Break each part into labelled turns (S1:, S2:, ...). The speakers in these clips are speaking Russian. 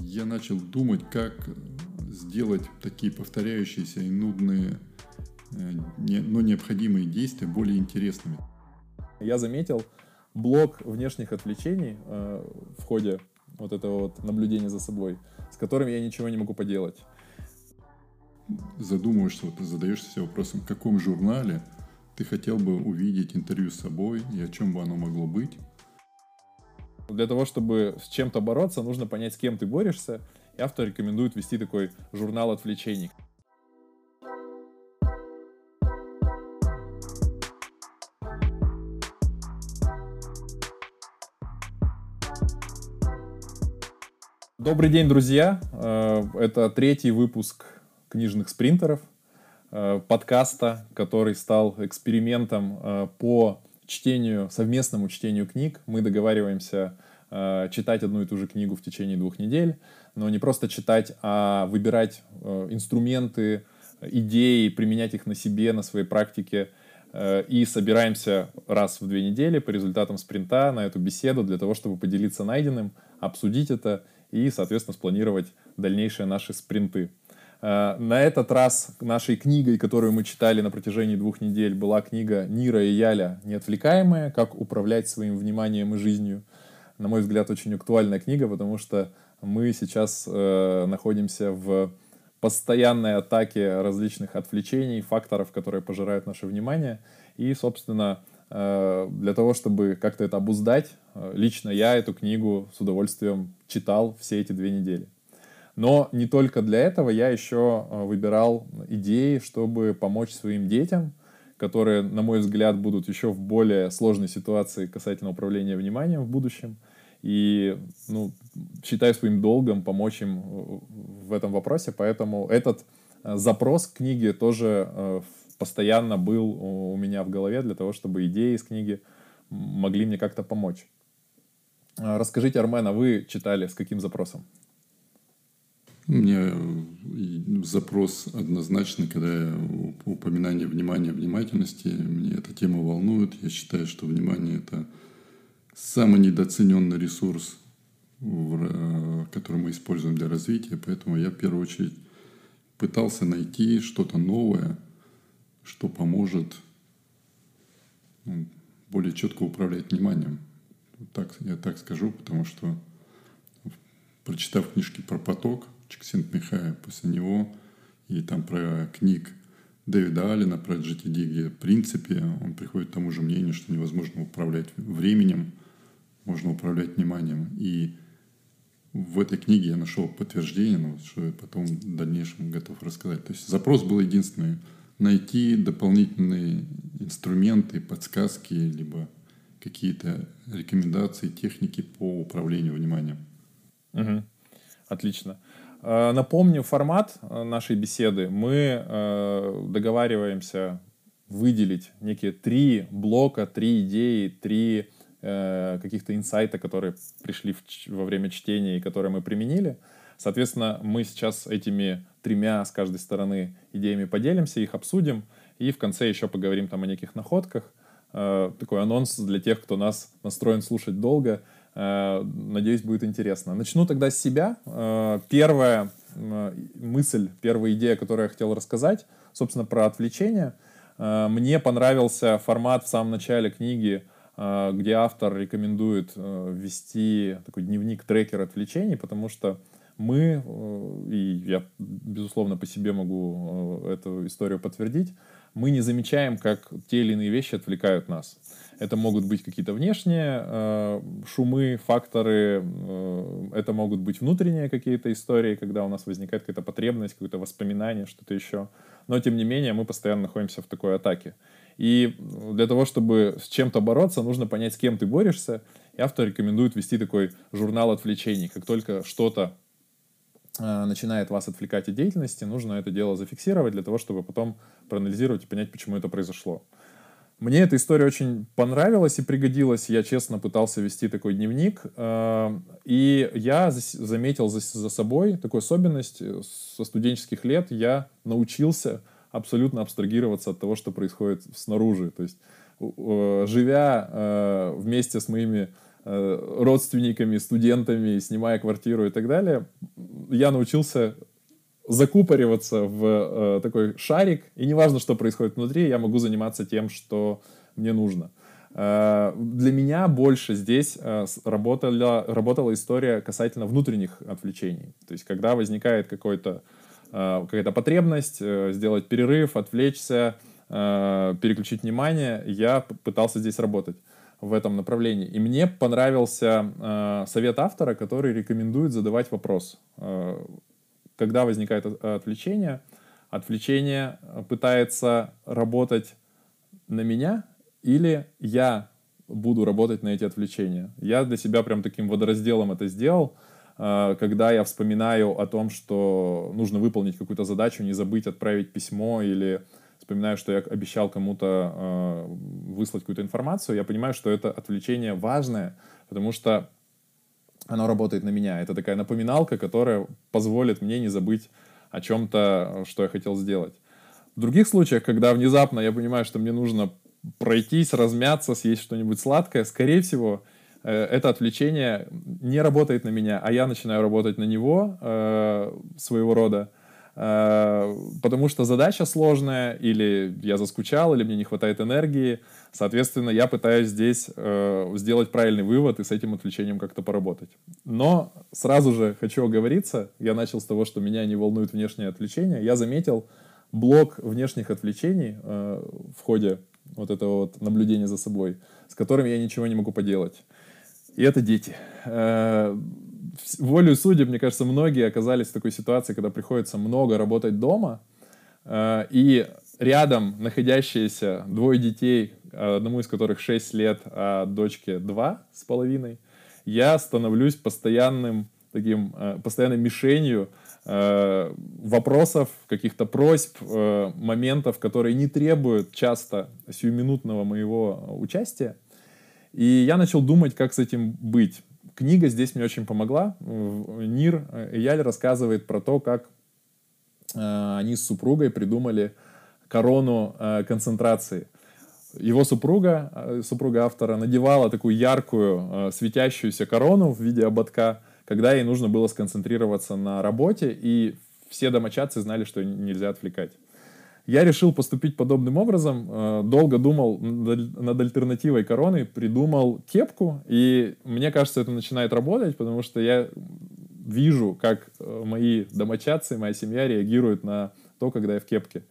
S1: я начал думать, как сделать такие повторяющиеся и нудные, э, но необходимые действия более интересными.
S2: Я заметил блок внешних отвлечений э, в ходе вот этого вот наблюдения за собой, с которым я ничего не могу поделать.
S1: Задумываешься, вот задаешься себе вопросом, в каком журнале ты хотел бы увидеть интервью с собой и о чем бы оно могло быть?
S2: Для того, чтобы с чем-то бороться, нужно понять, с кем ты борешься. И автор рекомендует вести такой журнал отвлечений. Добрый день, друзья! Э, это третий выпуск книжных спринтеров, э, подкаста, который стал экспериментом э, по чтению, совместному чтению книг. Мы договариваемся э, читать одну и ту же книгу в течение двух недель, но не просто читать, а выбирать э, инструменты, идеи, применять их на себе, на своей практике. Э, и собираемся раз в две недели по результатам спринта на эту беседу для того, чтобы поделиться найденным, обсудить это и, соответственно, спланировать дальнейшие наши спринты. Э, на этот раз нашей книгой, которую мы читали на протяжении двух недель, была книга Нира и Яля «Неотвлекаемая. Как управлять своим вниманием и жизнью». На мой взгляд, очень актуальная книга, потому что мы сейчас э, находимся в постоянной атаке различных отвлечений, факторов, которые пожирают наше внимание. И, собственно, э, для того, чтобы как-то это обуздать, э, лично я эту книгу с удовольствием читал все эти две недели. Но не только для этого я еще э, выбирал идеи, чтобы помочь своим детям, которые, на мой взгляд, будут еще в более сложной ситуации касательно управления вниманием в будущем. И ну, считаю своим долгом помочь им э, в этом вопросе. Поэтому этот э, запрос к книге тоже постоянно был у меня в голове для того, чтобы идеи из книги могли мне как-то помочь. Расскажите, Армен, а вы читали с каким запросом?
S1: У меня э, запрос однозначный, когда упоминание внимания, внимательности, мне эта тема волнует. Я считаю, что внимание – это самый недооцененный ресурс, который мы используем для развития. Поэтому я в первую очередь пытался найти что-то новое, что поможет ну, более четко управлять вниманием. Так, я так скажу, потому что прочитав книжки про поток – Чиксент Михая после него, и там про книг Дэвида Аллена, про GTD, где в принципе он приходит к тому же мнению, что невозможно управлять временем, можно управлять вниманием. И в этой книге я нашел подтверждение, ну, что я потом в дальнейшем готов рассказать. То есть запрос был единственный – найти дополнительные инструменты, подсказки, либо какие-то рекомендации, техники по управлению вниманием.
S2: Угу. Отлично. Э, напомню формат э, нашей беседы. Мы э, договариваемся выделить некие три блока, три идеи, три каких-то инсайта, которые пришли во время чтения и которые мы применили. Соответственно, мы сейчас этими тремя с каждой стороны идеями поделимся, их обсудим, и в конце еще поговорим там о неких находках. Такой анонс для тех, кто нас настроен слушать долго — надеюсь, будет интересно. Начну тогда с себя. Э, первая э, мысль, первая идея, которую я хотел рассказать, собственно, про отвлечение. Мне понравился формат в самом начале книги, где автор рекомендует вести такой дневник-трекер отвлечений, потому что мы, и я, безусловно, по себе могу эту историю подтвердить, мы не замечаем, как те или иные вещи отвлекают нас. Это могут быть какие-то внешние э, шумы, факторы, э, это могут быть внутренние какие-то истории, когда у нас возникает какая-то потребность, какое-то воспоминание, что-то еще. Но, тем не менее, мы постоянно находимся в такой атаке. И для того, чтобы с чем-то бороться, нужно понять, с кем ты борешься. И автор рекомендует вести такой журнал отвлечений. Как только что-то э, начинает вас отвлекать от деятельности, нужно это дело зафиксировать для того, чтобы потом проанализировать и понять, почему это произошло. Мне эта история очень понравилась и пригодилась. Я честно пытался вести такой дневник. Э, и я заметил за, собой такую особенность. Со студенческих лет я научился абсолютно абстрагироваться от того, что происходит снаружи. То есть, живя э, вместе с моими родственниками, студентами, снимая квартиру и так далее, я научился закупориваться в э, такой шарик, и неважно, что происходит внутри, я могу заниматься тем, что мне нужно. Э, для меня больше здесь э, работала, работала история касательно внутренних отвлечений. То есть, когда возникает какой-то, э, какая-то потребность э, сделать перерыв, отвлечься, э, переключить внимание, я пытался здесь работать в этом направлении. И мне понравился э, совет автора, который рекомендует задавать вопрос. Э, когда возникает отвлечение, отвлечение пытается работать на меня или я буду работать на эти отвлечения. Я для себя прям таким водоразделом это сделал, э, когда я вспоминаю о том, что нужно выполнить какую-то задачу, не забыть отправить письмо или вспоминаю, что я обещал кому-то э, выслать какую-то информацию, я понимаю, что это отвлечение важное, потому что оно работает на меня. Это такая напоминалка, которая позволит мне не забыть о чем-то, что я хотел сделать. В других случаях, когда внезапно я понимаю, что мне нужно пройтись, размяться, съесть что-нибудь сладкое, скорее всего, э, это отвлечение не работает на меня, а я начинаю работать на него э, своего рода, потому что задача сложная, или я заскучал, или мне не хватает энергии. Соответственно, я пытаюсь здесь сделать правильный вывод и с этим отвлечением как-то поработать. Но сразу же хочу оговориться, я начал с того, что меня не волнует внешнее отвлечение. Я заметил блок внешних отвлечений в ходе вот этого вот наблюдения за собой, с которым я ничего не могу поделать. И это дети. Э, волю судеб, мне кажется, многие оказались в такой ситуации, когда приходится много работать дома, э, и рядом находящиеся двое детей, одному из которых 6 лет, а дочке 2 с половиной, я становлюсь постоянным таким, э, постоянной мишенью Э, вопросов, каких-то просьб, э, моментов, которые не требуют часто сиюминутного моего участия. И я начал думать, как с этим быть. Книга здесь мне очень помогла. Нир Яль рассказывает про то, как э, они с супругой придумали корону концентрации. Его супруга, супруга автора, надевала такую яркую светящуюся корону в виде ободка, когда ей нужно было сконцентрироваться на работе, и все домочадцы знали, что нельзя отвлекать. Я решил поступить подобным образом, э, долго думал над альтернативой короны, придумал кепку, и мне кажется, это начинает работать, потому что я вижу, как э, мои домочадцы, моя семья реагируют на то, когда я в кепке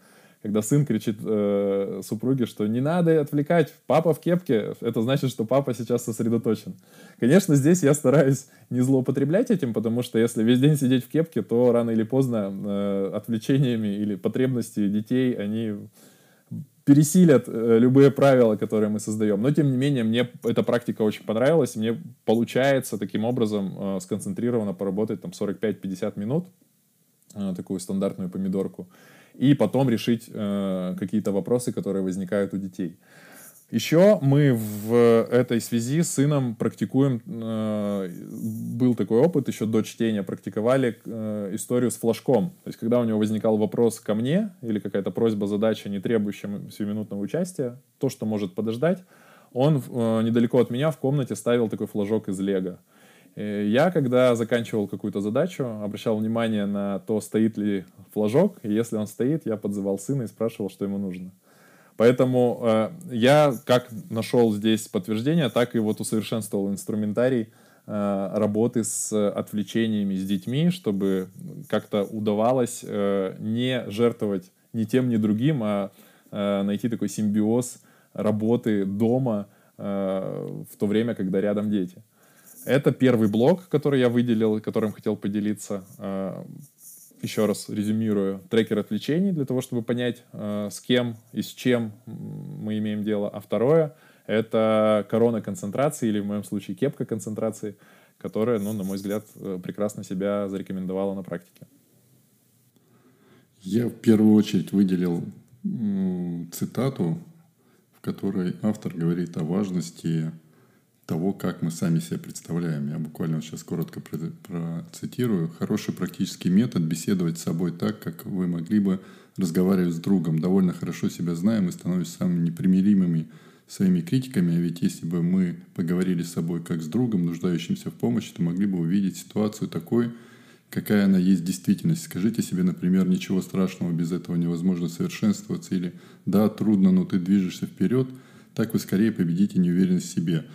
S2: когда сын кричит э, супруге, что не надо отвлекать, папа в кепке, это значит, что папа сейчас сосредоточен. Конечно, здесь я стараюсь не злоупотреблять этим, потому что если весь день сидеть в кепке, то рано или поздно э, отвлечениями или потребности детей, они пересилят э, любые правила, которые мы создаем. Но, тем не менее, мне эта практика очень понравилась. Мне получается таким образом э, сконцентрированно поработать там 45-50 минут, э, такую стандартную помидорку и потом решить э, какие-то вопросы, которые возникают у детей. Еще мы в этой связи с сыном практикуем, э, был такой опыт, еще до чтения практиковали э, историю с флажком. То есть, когда у него возникал вопрос ко мне или какая-то просьба, задача, не требующая сиюминутного участия, то, что может подождать, он э, недалеко от меня в комнате ставил такой флажок из лего. Э, я, когда заканчивал какую-то задачу, обращал внимание на то, стоит ли флажок, и если он стоит, я подзывал сына и спрашивал, что ему нужно. Поэтому э, я как нашел здесь подтверждение, так и вот усовершенствовал инструментарий э, работы с отвлечениями с детьми, чтобы как-то удавалось э, не жертвовать ни тем, ни другим, а э, найти такой симбиоз работы дома э, в то время, когда рядом дети. Это первый блок, который я выделил, которым хотел поделиться. Э, еще раз резюмирую. Трекер отвлечений для того, чтобы понять, э, с кем и с чем мы имеем дело. А второе — это корона концентрации, или в моем случае кепка концентрации, которая, ну, на мой взгляд, э, прекрасно себя зарекомендовала на практике.
S1: Я в первую очередь выделил цитату, в которой автор говорит о важности того, как мы сами себя представляем. Я буквально сейчас коротко процитирую. Хороший практический метод беседовать с собой так, как вы могли бы разговаривать с другом. Довольно хорошо себя знаем и становимся самыми непримиримыми своими критиками, а ведь если бы мы поговорили с собой как с другом, нуждающимся в помощи, то могли бы увидеть ситуацию такой, какая она есть в действительности. Скажите себе, например, ничего страшного, без этого невозможно совершенствоваться, или да, трудно, но ты движешься вперед, так вы скорее победите неуверенность в себе.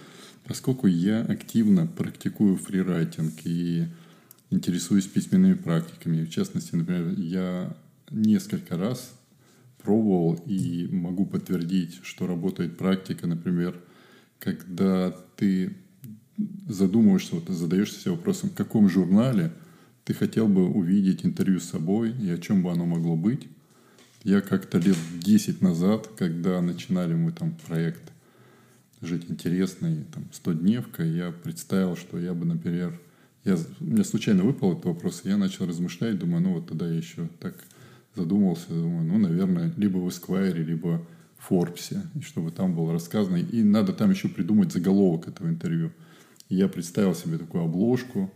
S1: Поскольку я активно практикую фрирайтинг и интересуюсь письменными практиками, в частности, например, я несколько раз пробовал и могу подтвердить, что работает практика, например, когда ты задумываешься, вот задаешься себе вопросом, в каком журнале ты хотел бы увидеть интервью с собой и о чем бы оно могло быть. Я как-то лет 10 назад, когда начинали мы там проект «Жить интересно» и там 100-дневка, я представил, что я бы, например, я, меня случайно выпал этот вопрос, и я начал размышлять, думаю, ну вот тогда я еще так задумался, думаю, ну, наверное, либо в Esquire, либо в Форбсе, чтобы там было рассказано. И надо там еще придумать заголовок этого интервью. И я представил себе такую обложку,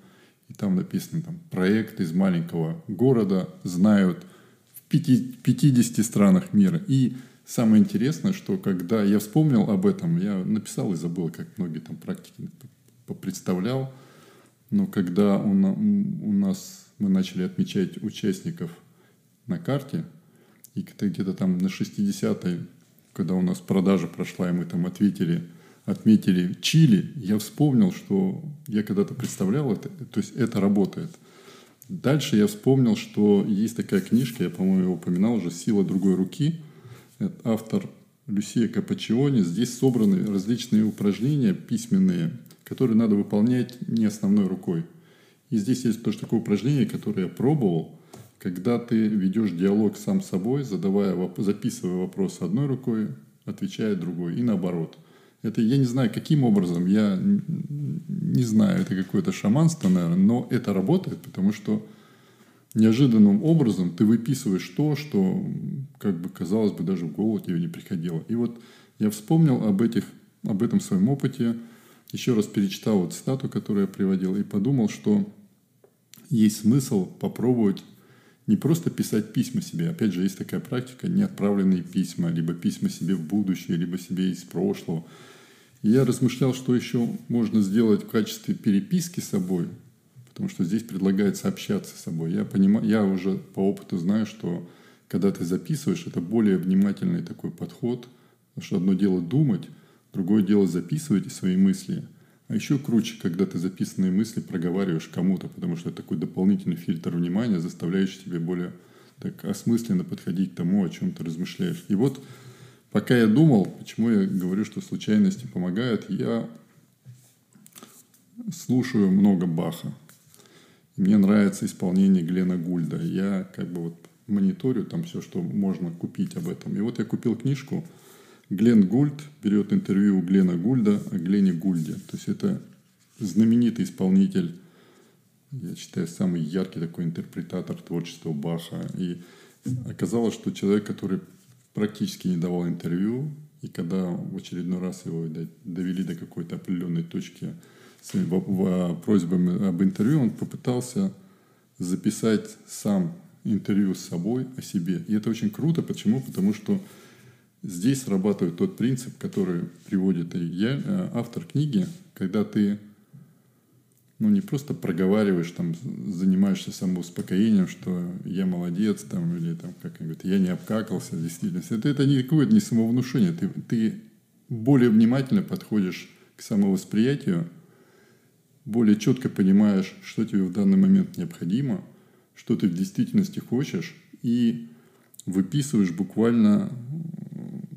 S1: и там написано там, проект из маленького города знают в 50 странах мира. И самое интересное, что когда я вспомнил об этом, я написал и забыл, как многие там практики представлял, но когда у нас мы начали отмечать участников на карте, и где-то там на 60-й, когда у нас продажа прошла, и мы там ответили, отметили Чили, я вспомнил, что я когда-то представлял это, то есть это работает. Дальше я вспомнил, что есть такая книжка, я, по-моему, упоминал уже «Сила другой руки». Автор Люсия Капачиони. Здесь собраны различные упражнения письменные, которые надо выполнять не основной рукой. И здесь есть тоже такое упражнение, которое я пробовал – когда ты ведешь диалог сам с собой, задавая, записывая вопрос одной рукой, отвечая другой, и наоборот. Это я не знаю, каким образом, я не знаю, это какое-то шаманство, наверное, но это работает, потому что неожиданным образом ты выписываешь то, что, как бы казалось бы, даже в голову тебе не приходило. И вот я вспомнил об, этих, об этом своем опыте, еще раз перечитал вот цитату, которую я приводил, и подумал, что есть смысл попробовать не просто писать письма себе. Опять же, есть такая практика, неотправленные письма, либо письма себе в будущее, либо себе из прошлого. И я размышлял, что еще можно сделать в качестве переписки с собой, потому что здесь предлагается общаться с собой. Я, понимаю, я уже по опыту знаю, что когда ты записываешь, это более внимательный такой подход, потому что одно дело думать, другое дело записывать свои мысли – а еще круче, когда ты записанные мысли проговариваешь кому-то, потому что это такой дополнительный фильтр внимания, заставляющий тебя более так осмысленно подходить к тому, о чем ты размышляешь. И вот пока я думал, почему я говорю, что случайности помогают, я слушаю много Баха. Мне нравится исполнение Глена Гульда. Я как бы вот мониторю там все, что можно купить об этом. И вот я купил книжку Глен Гульд берет интервью у Глена Гульда о Глене Гульде. То есть это знаменитый исполнитель, я считаю, самый яркий такой интерпретатор творчества Баха. И оказалось, что человек, который практически не давал интервью, и когда в очередной раз его довели до какой-то определенной точки своими просьбами об интервью, он попытался записать сам интервью с собой о себе. И это очень круто. Почему? Потому что Здесь срабатывает тот принцип, который приводит я, э, автор книги, когда ты ну, не просто проговариваешь, там, занимаешься самоуспокоением, что я молодец, там, или там, как говорят, я не обкакался в действительности. Это, это не какое-то не самовнушение. Ты, ты более внимательно подходишь к самовосприятию, более четко понимаешь, что тебе в данный момент необходимо, что ты в действительности хочешь, и выписываешь буквально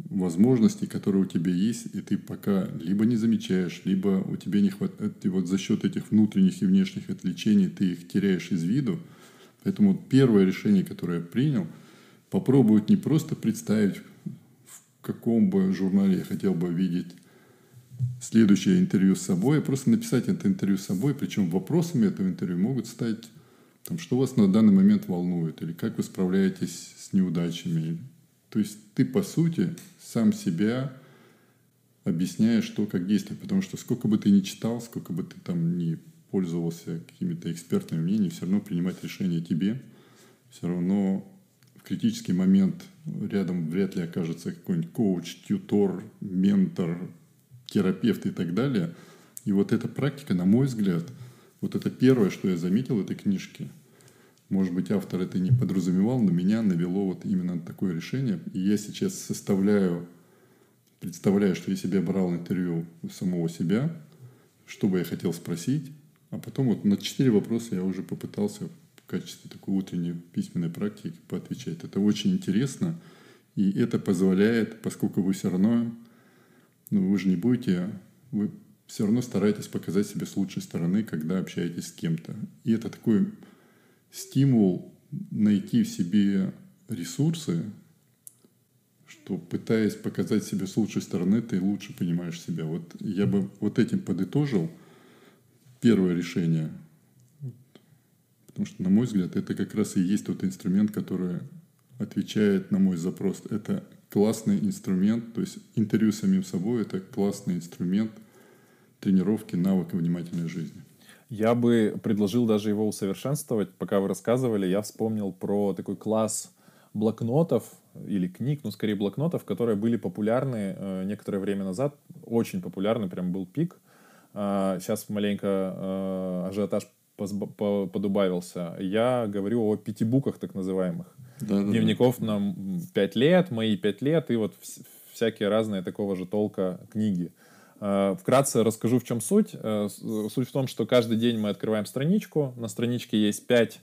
S1: возможностей, которые у тебя есть, и ты пока либо не замечаешь, либо у тебя не хватает, ты вот за счет этих внутренних и внешних отвлечений ты их теряешь из виду. Поэтому первое решение, которое я принял, попробовать не просто представить, в каком бы журнале я хотел бы видеть следующее интервью с собой, а просто написать это интервью с собой, причем вопросами этого интервью могут стать, там, что вас на данный момент волнует, или как вы справляетесь с неудачами. То есть ты, по сути, сам себя объясняешь, что как действовать. Потому что сколько бы ты ни читал, сколько бы ты там ни пользовался какими-то экспертными мнениями, все равно принимать решение тебе, все равно в критический момент рядом вряд ли окажется какой-нибудь коуч, тьютор, ментор, терапевт и так далее. И вот эта практика, на мой взгляд, вот это первое, что я заметил в этой книжке. Может быть, автор это не подразумевал, но меня навело вот именно такое решение. И я сейчас составляю, представляю, что я себе брал интервью у самого себя, что бы я хотел спросить, а потом вот на четыре вопроса я уже попытался в качестве такой утренней письменной практики поотвечать. Это очень интересно, и это позволяет, поскольку вы все равно, ну вы же не будете, вы все равно стараетесь показать себя с лучшей стороны, когда общаетесь с кем-то. И это такой стимул найти в себе ресурсы, что пытаясь показать себя с лучшей стороны, ты лучше понимаешь себя. Вот я бы вот этим подытожил первое решение. Потому что, на мой взгляд, это как раз и есть тот инструмент, который отвечает на мой запрос. Это классный инструмент, то есть интервью с самим собой – это классный инструмент тренировки навыка внимательной жизни.
S2: Я бы предложил даже его усовершенствовать. Пока вы рассказывали, я вспомнил про такой класс блокнотов или книг, ну, скорее блокнотов, которые были популярны э, некоторое время назад. Очень популярный, прям был пик. Э, сейчас маленько э, ажиотаж подубавился. Я говорю о пятибуках так называемых. Да, да, Дневников да. на пять лет, мои пять лет и вот всякие разные такого же толка книги. Э, вкратце расскажу, в чем суть. Э, суть в том, что каждый день мы открываем страничку. На страничке есть пять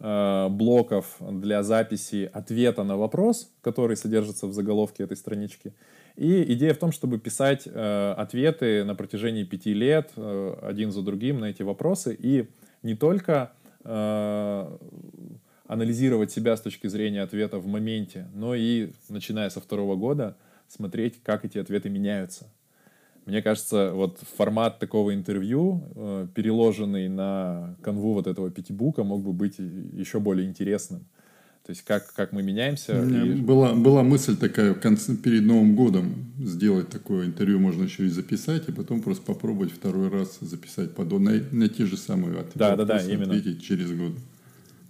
S2: э, блоков для записи ответа на вопрос, который содержится в заголовке этой странички. И идея в том, чтобы писать ответы на протяжении пяти лет один за другим на эти вопросы и не только анализировать себя с точки зрения ответа в моменте, но и, начиная со второго года, смотреть, как эти ответы меняются. Мне кажется, вот формат такого интервью, э, переложенный на канву вот этого пятибука, мог бы быть еще более интересным. То есть как, как мы меняемся.
S1: И... Была, была мысль такая в конце, перед Новым годом сделать такое интервью, можно еще и записать, и потом просто попробовать второй раз записать под, на, на те же самые ответы.
S2: Да, да, да, именно.
S1: Ответить через год.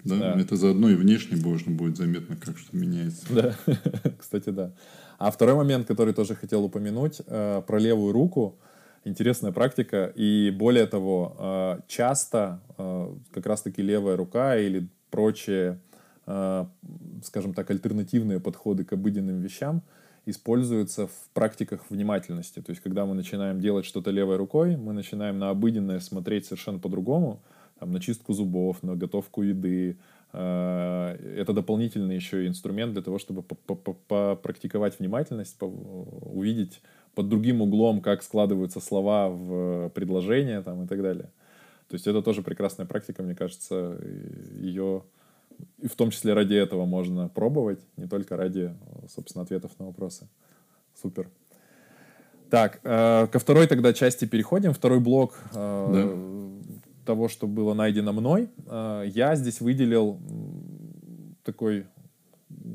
S1: Да? да. Это заодно и внешне можно будет заметно, как что меняется.
S2: Да, кстати, да. А второй момент, который тоже хотел упомянуть, э, про левую руку. Интересная практика. И более того, э, часто э, как раз-таки левая рука или прочие, скажем так, альтернативные подходы к обыденным вещам используются в практиках внимательности. То есть, когда мы начинаем делать что-то левой рукой, мы начинаем на обыденное смотреть совершенно по-другому, там, на чистку зубов, на готовку еды, Э, это дополнительный еще инструмент для того, чтобы попрактиковать внимательность, увидеть под другим углом, как складываются слова в предложения там, и так далее. То есть это тоже прекрасная практика, мне кажется, ее и в том числе ради этого можно пробовать, не только ради, собственно, ответов на вопросы. Супер. Так, э, ко второй тогда части переходим. Второй блок э, да того, что было найдено мной, э, я здесь выделил такой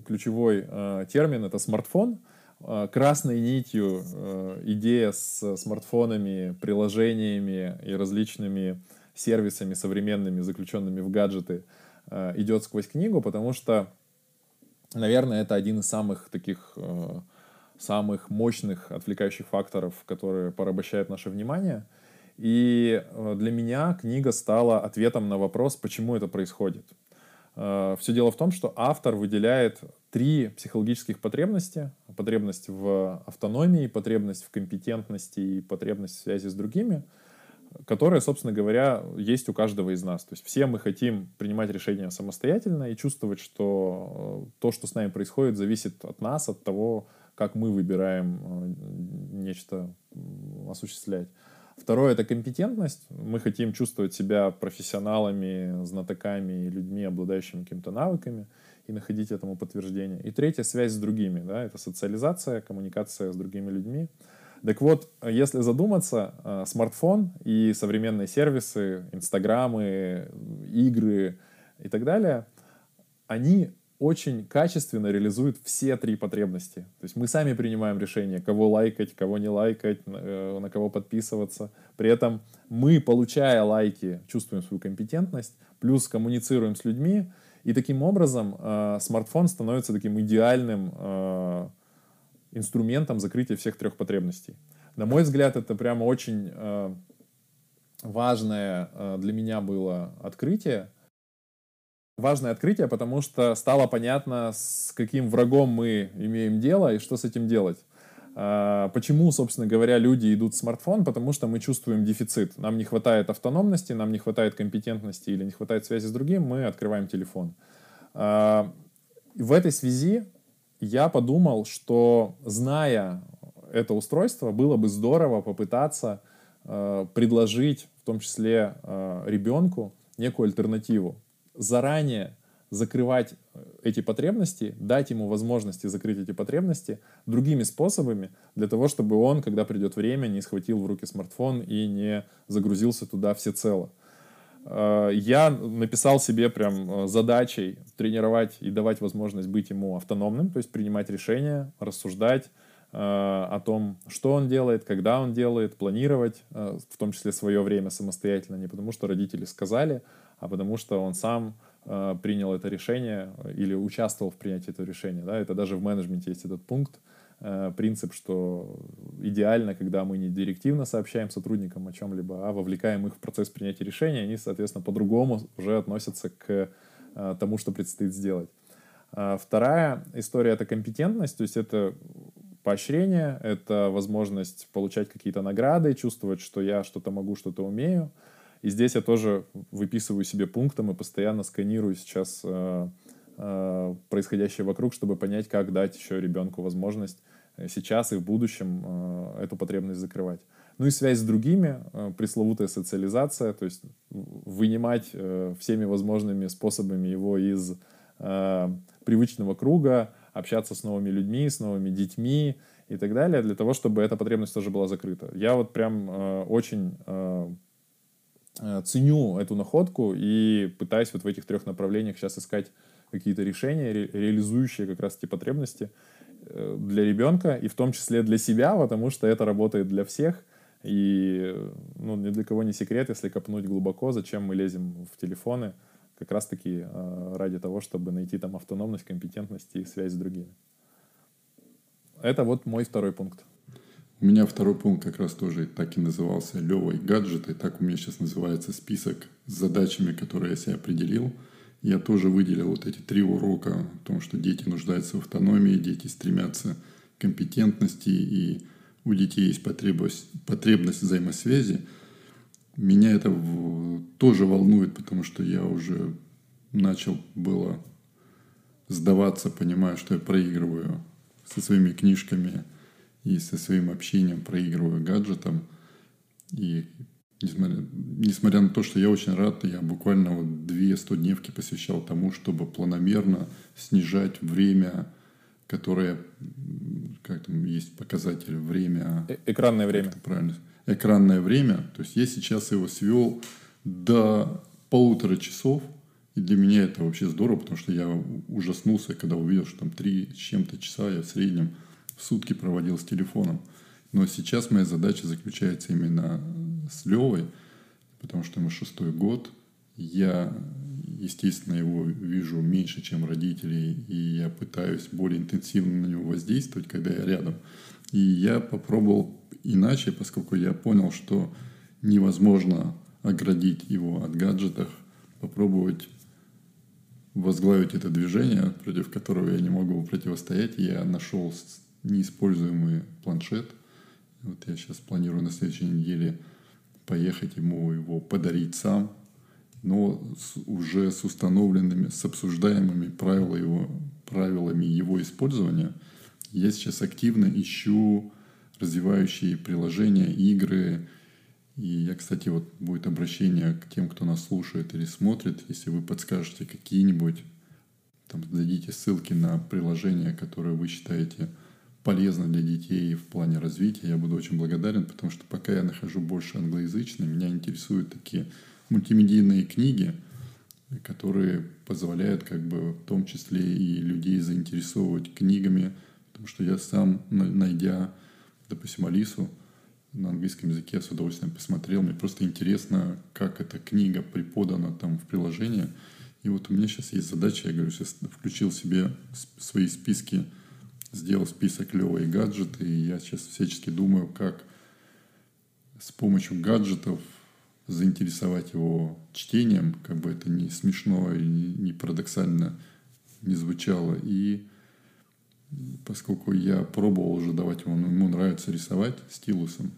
S2: ключевой э, термин, это смартфон. Э, красной нитью идея с смартфонами, приложениями и различными сервисами современными, заключенными в гаджеты, идет сквозь книгу, потому что, наверное, это один из самых таких самых мощных отвлекающих факторов, которые порабощают наше внимание – и э, для меня книга стала ответом на вопрос, почему это происходит. Э, Все дело в том, что автор выделяет три психологических потребности. Потребность в автономии, потребность в компетентности и потребность в связи с другими, которые, собственно говоря, есть у каждого из нас. То есть все мы хотим принимать решения самостоятельно и чувствовать, что э, то, что с нами происходит, зависит от нас, от того, как мы выбираем нечто осуществлять. Второе — это компетентность. Мы хотим чувствовать себя профессионалами, знатоками и людьми, обладающими какими-то навыками, и находить этому подтверждение. И третье — связь с другими. Да? Это социализация, коммуникация с другими людьми. Так вот, если задуматься, э, смартфон и современные сервисы, инстаграмы, игры и так далее, они очень качественно реализует все три потребности. То есть мы сами принимаем решение, кого лайкать, кого не лайкать, э, на кого подписываться. При этом мы, получая лайки, чувствуем свою компетентность, плюс коммуницируем с людьми, И таким образом э, смартфон становится таким идеальным э, инструментом закрытия всех трех потребностей. На мой взгляд, это прямо очень э, важное э, для меня было открытие. Важное открытие, потому что стало понятно, с каким врагом мы имеем дело и что с этим делать. Э, почему, собственно говоря, люди идут в смартфон? Потому что мы чувствуем дефицит. Нам не хватает автономности, нам не хватает компетентности или не хватает связи с другим, мы открываем телефон. В этой связи я подумал, что зная это устройство, было бы здорово попытаться э, предложить, в том числе э, ребенку, некую альтернативу. Заранее закрывать э, эти потребности, дать ему возможности закрыть эти потребности другими способами, для того, чтобы он, когда придет время, не схватил в руки смартфон и не загрузился туда всецело. Э, я написал себе прям э, задачей тренировать и давать возможность быть ему автономным, то есть принимать решения, рассуждать э, о том, что он делает, когда он делает, планировать, в том числе свое время самостоятельно, не потому что родители сказали, а потому что он сам принял это решение или участвовал в принятии этого решения. Да? Это даже в менеджменте есть этот пункт, принцип, что идеально, когда мы не директивно сообщаем сотрудникам о чем-либо, а вовлекаем их в процесс принятия решения, они, соответственно, по-другому уже относятся к э, тому, что предстоит сделать. А вторая история — это компетентность, то есть это поощрение, это возможность получать какие-то награды, чувствовать, что я что-то могу, что-то умею. И здесь я тоже выписываю себе пунктом и постоянно сканирую сейчас э, происходящее вокруг, чтобы понять, как дать еще ребенку возможность сейчас и в будущем э, эту потребность закрывать. Ну и связь с другими, э, пресловутая социализация, то есть вынимать э, всеми возможными способами его из привычного круга, общаться с новыми людьми, с новыми детьми и так далее, для того, чтобы эта потребность тоже была закрыта. Я вот прям очень ценю эту находку и пытаюсь вот в этих трех направлениях сейчас искать какие-то решения, ре реализующие как раз эти потребности. Э, для ребенка и в том числе для себя, потому что это работает для всех. И ну, ни для кого не секрет, если копнуть глубоко, зачем мы лезем в телефоны, как раз-таки э, ради того, чтобы найти там автономность, компетентность и связь с другими. Это вот мой второй пункт.
S1: У меня второй пункт как раз тоже так и назывался Лева и гаджеты. Так у меня сейчас называется список с задачами, которые я себе определил – я тоже выделил вот эти три урока о том, что дети нуждаются в автономии, дети стремятся к компетентности, и у детей есть потребность, потребность взаимосвязи. Меня это тоже волнует, потому что я уже начал было сдаваться, понимая, что я проигрываю со своими книжками и со своим общением, проигрываю гаджетом. И Несмотря, несмотря на то, что я очень рад, я буквально вот две стодневки посвящал тому, чтобы планомерно снижать время, которое, как там есть показатель, время...
S2: Э экранное время.
S1: Правильно. Экранное время. То есть я сейчас его свел до полутора часов, и для меня это вообще здорово, потому что я ужаснулся, когда увидел, что там три с чем-то часа я в среднем в сутки проводил с телефоном. Но сейчас моя задача заключается именно с Левой, потому что ему шестой год. Я, естественно, его вижу меньше, чем родителей, и я пытаюсь более интенсивно на него воздействовать, когда я рядом. И я попробовал иначе, поскольку я понял, что невозможно оградить его от гаджетов, попробовать возглавить это движение, против которого я не могу противостоять. Я нашел неиспользуемый планшет. Вот я сейчас планирую на следующей неделе поехать ему его подарить сам, но с, уже с установленными, с обсуждаемыми правила его, правилами его использования. Я сейчас активно ищу развивающие приложения, игры. И я, кстати, вот будет обращение к тем, кто нас слушает или смотрит, если вы подскажете какие-нибудь, там, дадите ссылки на приложения, которые вы считаете полезно для детей в плане развития, я буду очень благодарен, потому что пока я нахожу больше англоязычные, меня интересуют такие мультимедийные книги, которые позволяют как бы в том числе и людей заинтересовывать книгами, потому что я сам, найдя, допустим, Алису на английском языке, с удовольствием посмотрел, мне просто интересно, как эта книга преподана там в приложении, И вот у меня сейчас есть задача, я говорю, сейчас включил себе свои списки, сделал список клевые гаджеты, и я сейчас всячески думаю, как с помощью гаджетов заинтересовать его чтением, как бы это не смешно и не парадоксально не звучало. И поскольку я пробовал уже давать ему, ему нравится рисовать стилусом,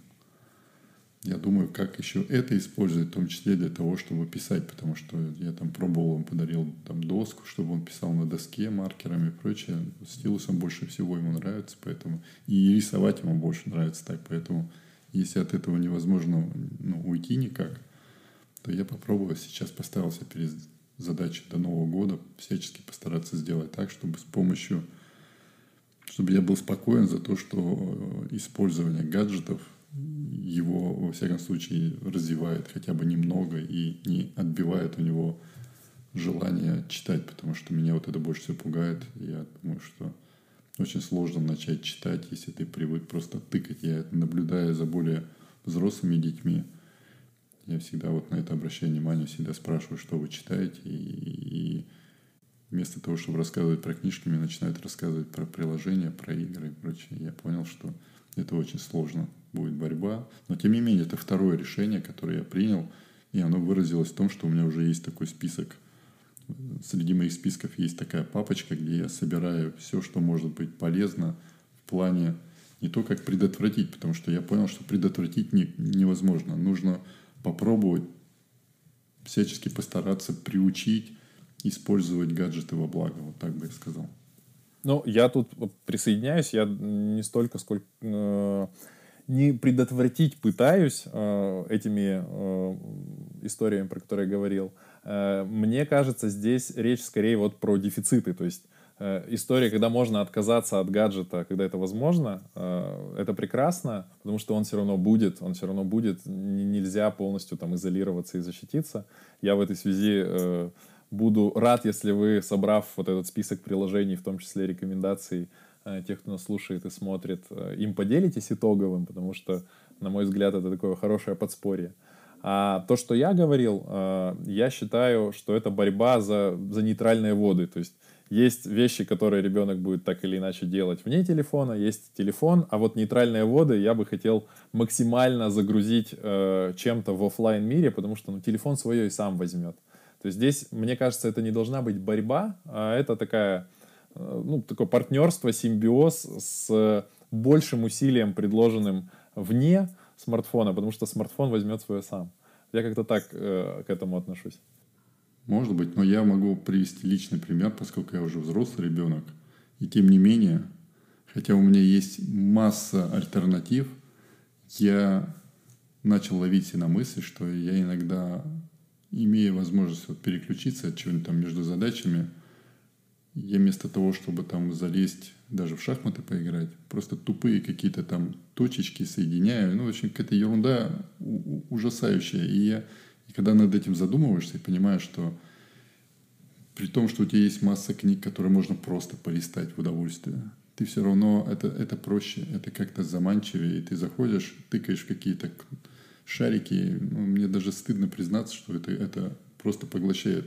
S1: я думаю, как еще это использовать, в том числе для того, чтобы писать, потому что я там пробовал, он подарил там доску, чтобы он писал на доске маркерами и прочее. Стилусом больше всего ему нравится, поэтому и рисовать ему больше нравится так, поэтому если от этого невозможно ну, уйти никак, то я попробую сейчас поставился перед задачей до Нового года всячески постараться сделать так, чтобы с помощью, чтобы я был спокоен за то, что использование гаджетов его, во всяком случае, развивает хотя бы немного и не отбивает у него желание читать, потому что меня вот это больше всего пугает. Я думаю, что очень сложно начать читать, если ты привык просто тыкать. Я это наблюдаю за более взрослыми детьми. Я всегда вот на это обращаю внимание, всегда спрашиваю, что вы читаете. И, и вместо того, чтобы рассказывать про книжки, мне начинают рассказывать про приложения, про игры и прочее. Я понял, что это очень сложно, будет борьба. Но тем не менее, это второе решение, которое я принял. И оно выразилось в том, что у меня уже есть такой список среди моих списков есть такая папочка, где я собираю все, что может быть полезно в плане не то, как предотвратить, потому что я понял, что предотвратить не, невозможно. Нужно попробовать всячески постараться приучить использовать гаджеты во благо. Вот так бы я сказал.
S2: Ну, я тут присоединяюсь, я не столько, сколько э, не предотвратить пытаюсь э, этими э, историями, про которые я говорил, Э, мне кажется, здесь речь скорее вот про дефициты. То есть э, история, когда можно отказаться от гаджета, когда это возможно, э, это прекрасно, потому что он все равно будет, он все равно будет, нельзя полностью там изолироваться и защититься. Я в этой связи буду рад, если вы, собрав вот этот список приложений, в том числе рекомендаций тех, кто нас слушает и смотрит, им поделитесь итоговым, потому что, на мой взгляд, это такое хорошее подспорье. А то, что я говорил, э, я считаю, что это борьба за, за нейтральные воды. То есть есть вещи, которые ребенок будет так или иначе делать вне телефона, есть телефон, а вот нейтральные воды я бы хотел максимально загрузить э, чем-то в офлайн мире, потому что ну, телефон свое и сам возьмет. То есть здесь, мне кажется, это не должна быть борьба, а это такая, э, ну, такое партнерство, симбиоз с большим усилием, предложенным вне, смартфона, потому что смартфон возьмет свое сам. Я как-то так э, к этому отношусь.
S1: Может быть, но я могу привести личный пример, поскольку я уже взрослый ребенок. И тем не менее, хотя у меня есть масса альтернатив, я начал ловить себя на мысли, что я иногда, имея возможность вот переключиться от чего-нибудь там между задачами, я вместо того, чтобы там залезть даже в шахматы поиграть, просто тупые какие-то там точечки соединяю. Ну, в общем, какая-то ерунда ужасающая. И я, и когда над этим задумываешься и понимаешь, что при том, что у тебя есть масса книг, которые можно просто полистать в удовольствие, ты все равно, это, это проще, это как-то заманчивее, и ты заходишь, тыкаешь в какие-то шарики, ну, мне даже стыдно признаться, что это, это просто поглощает.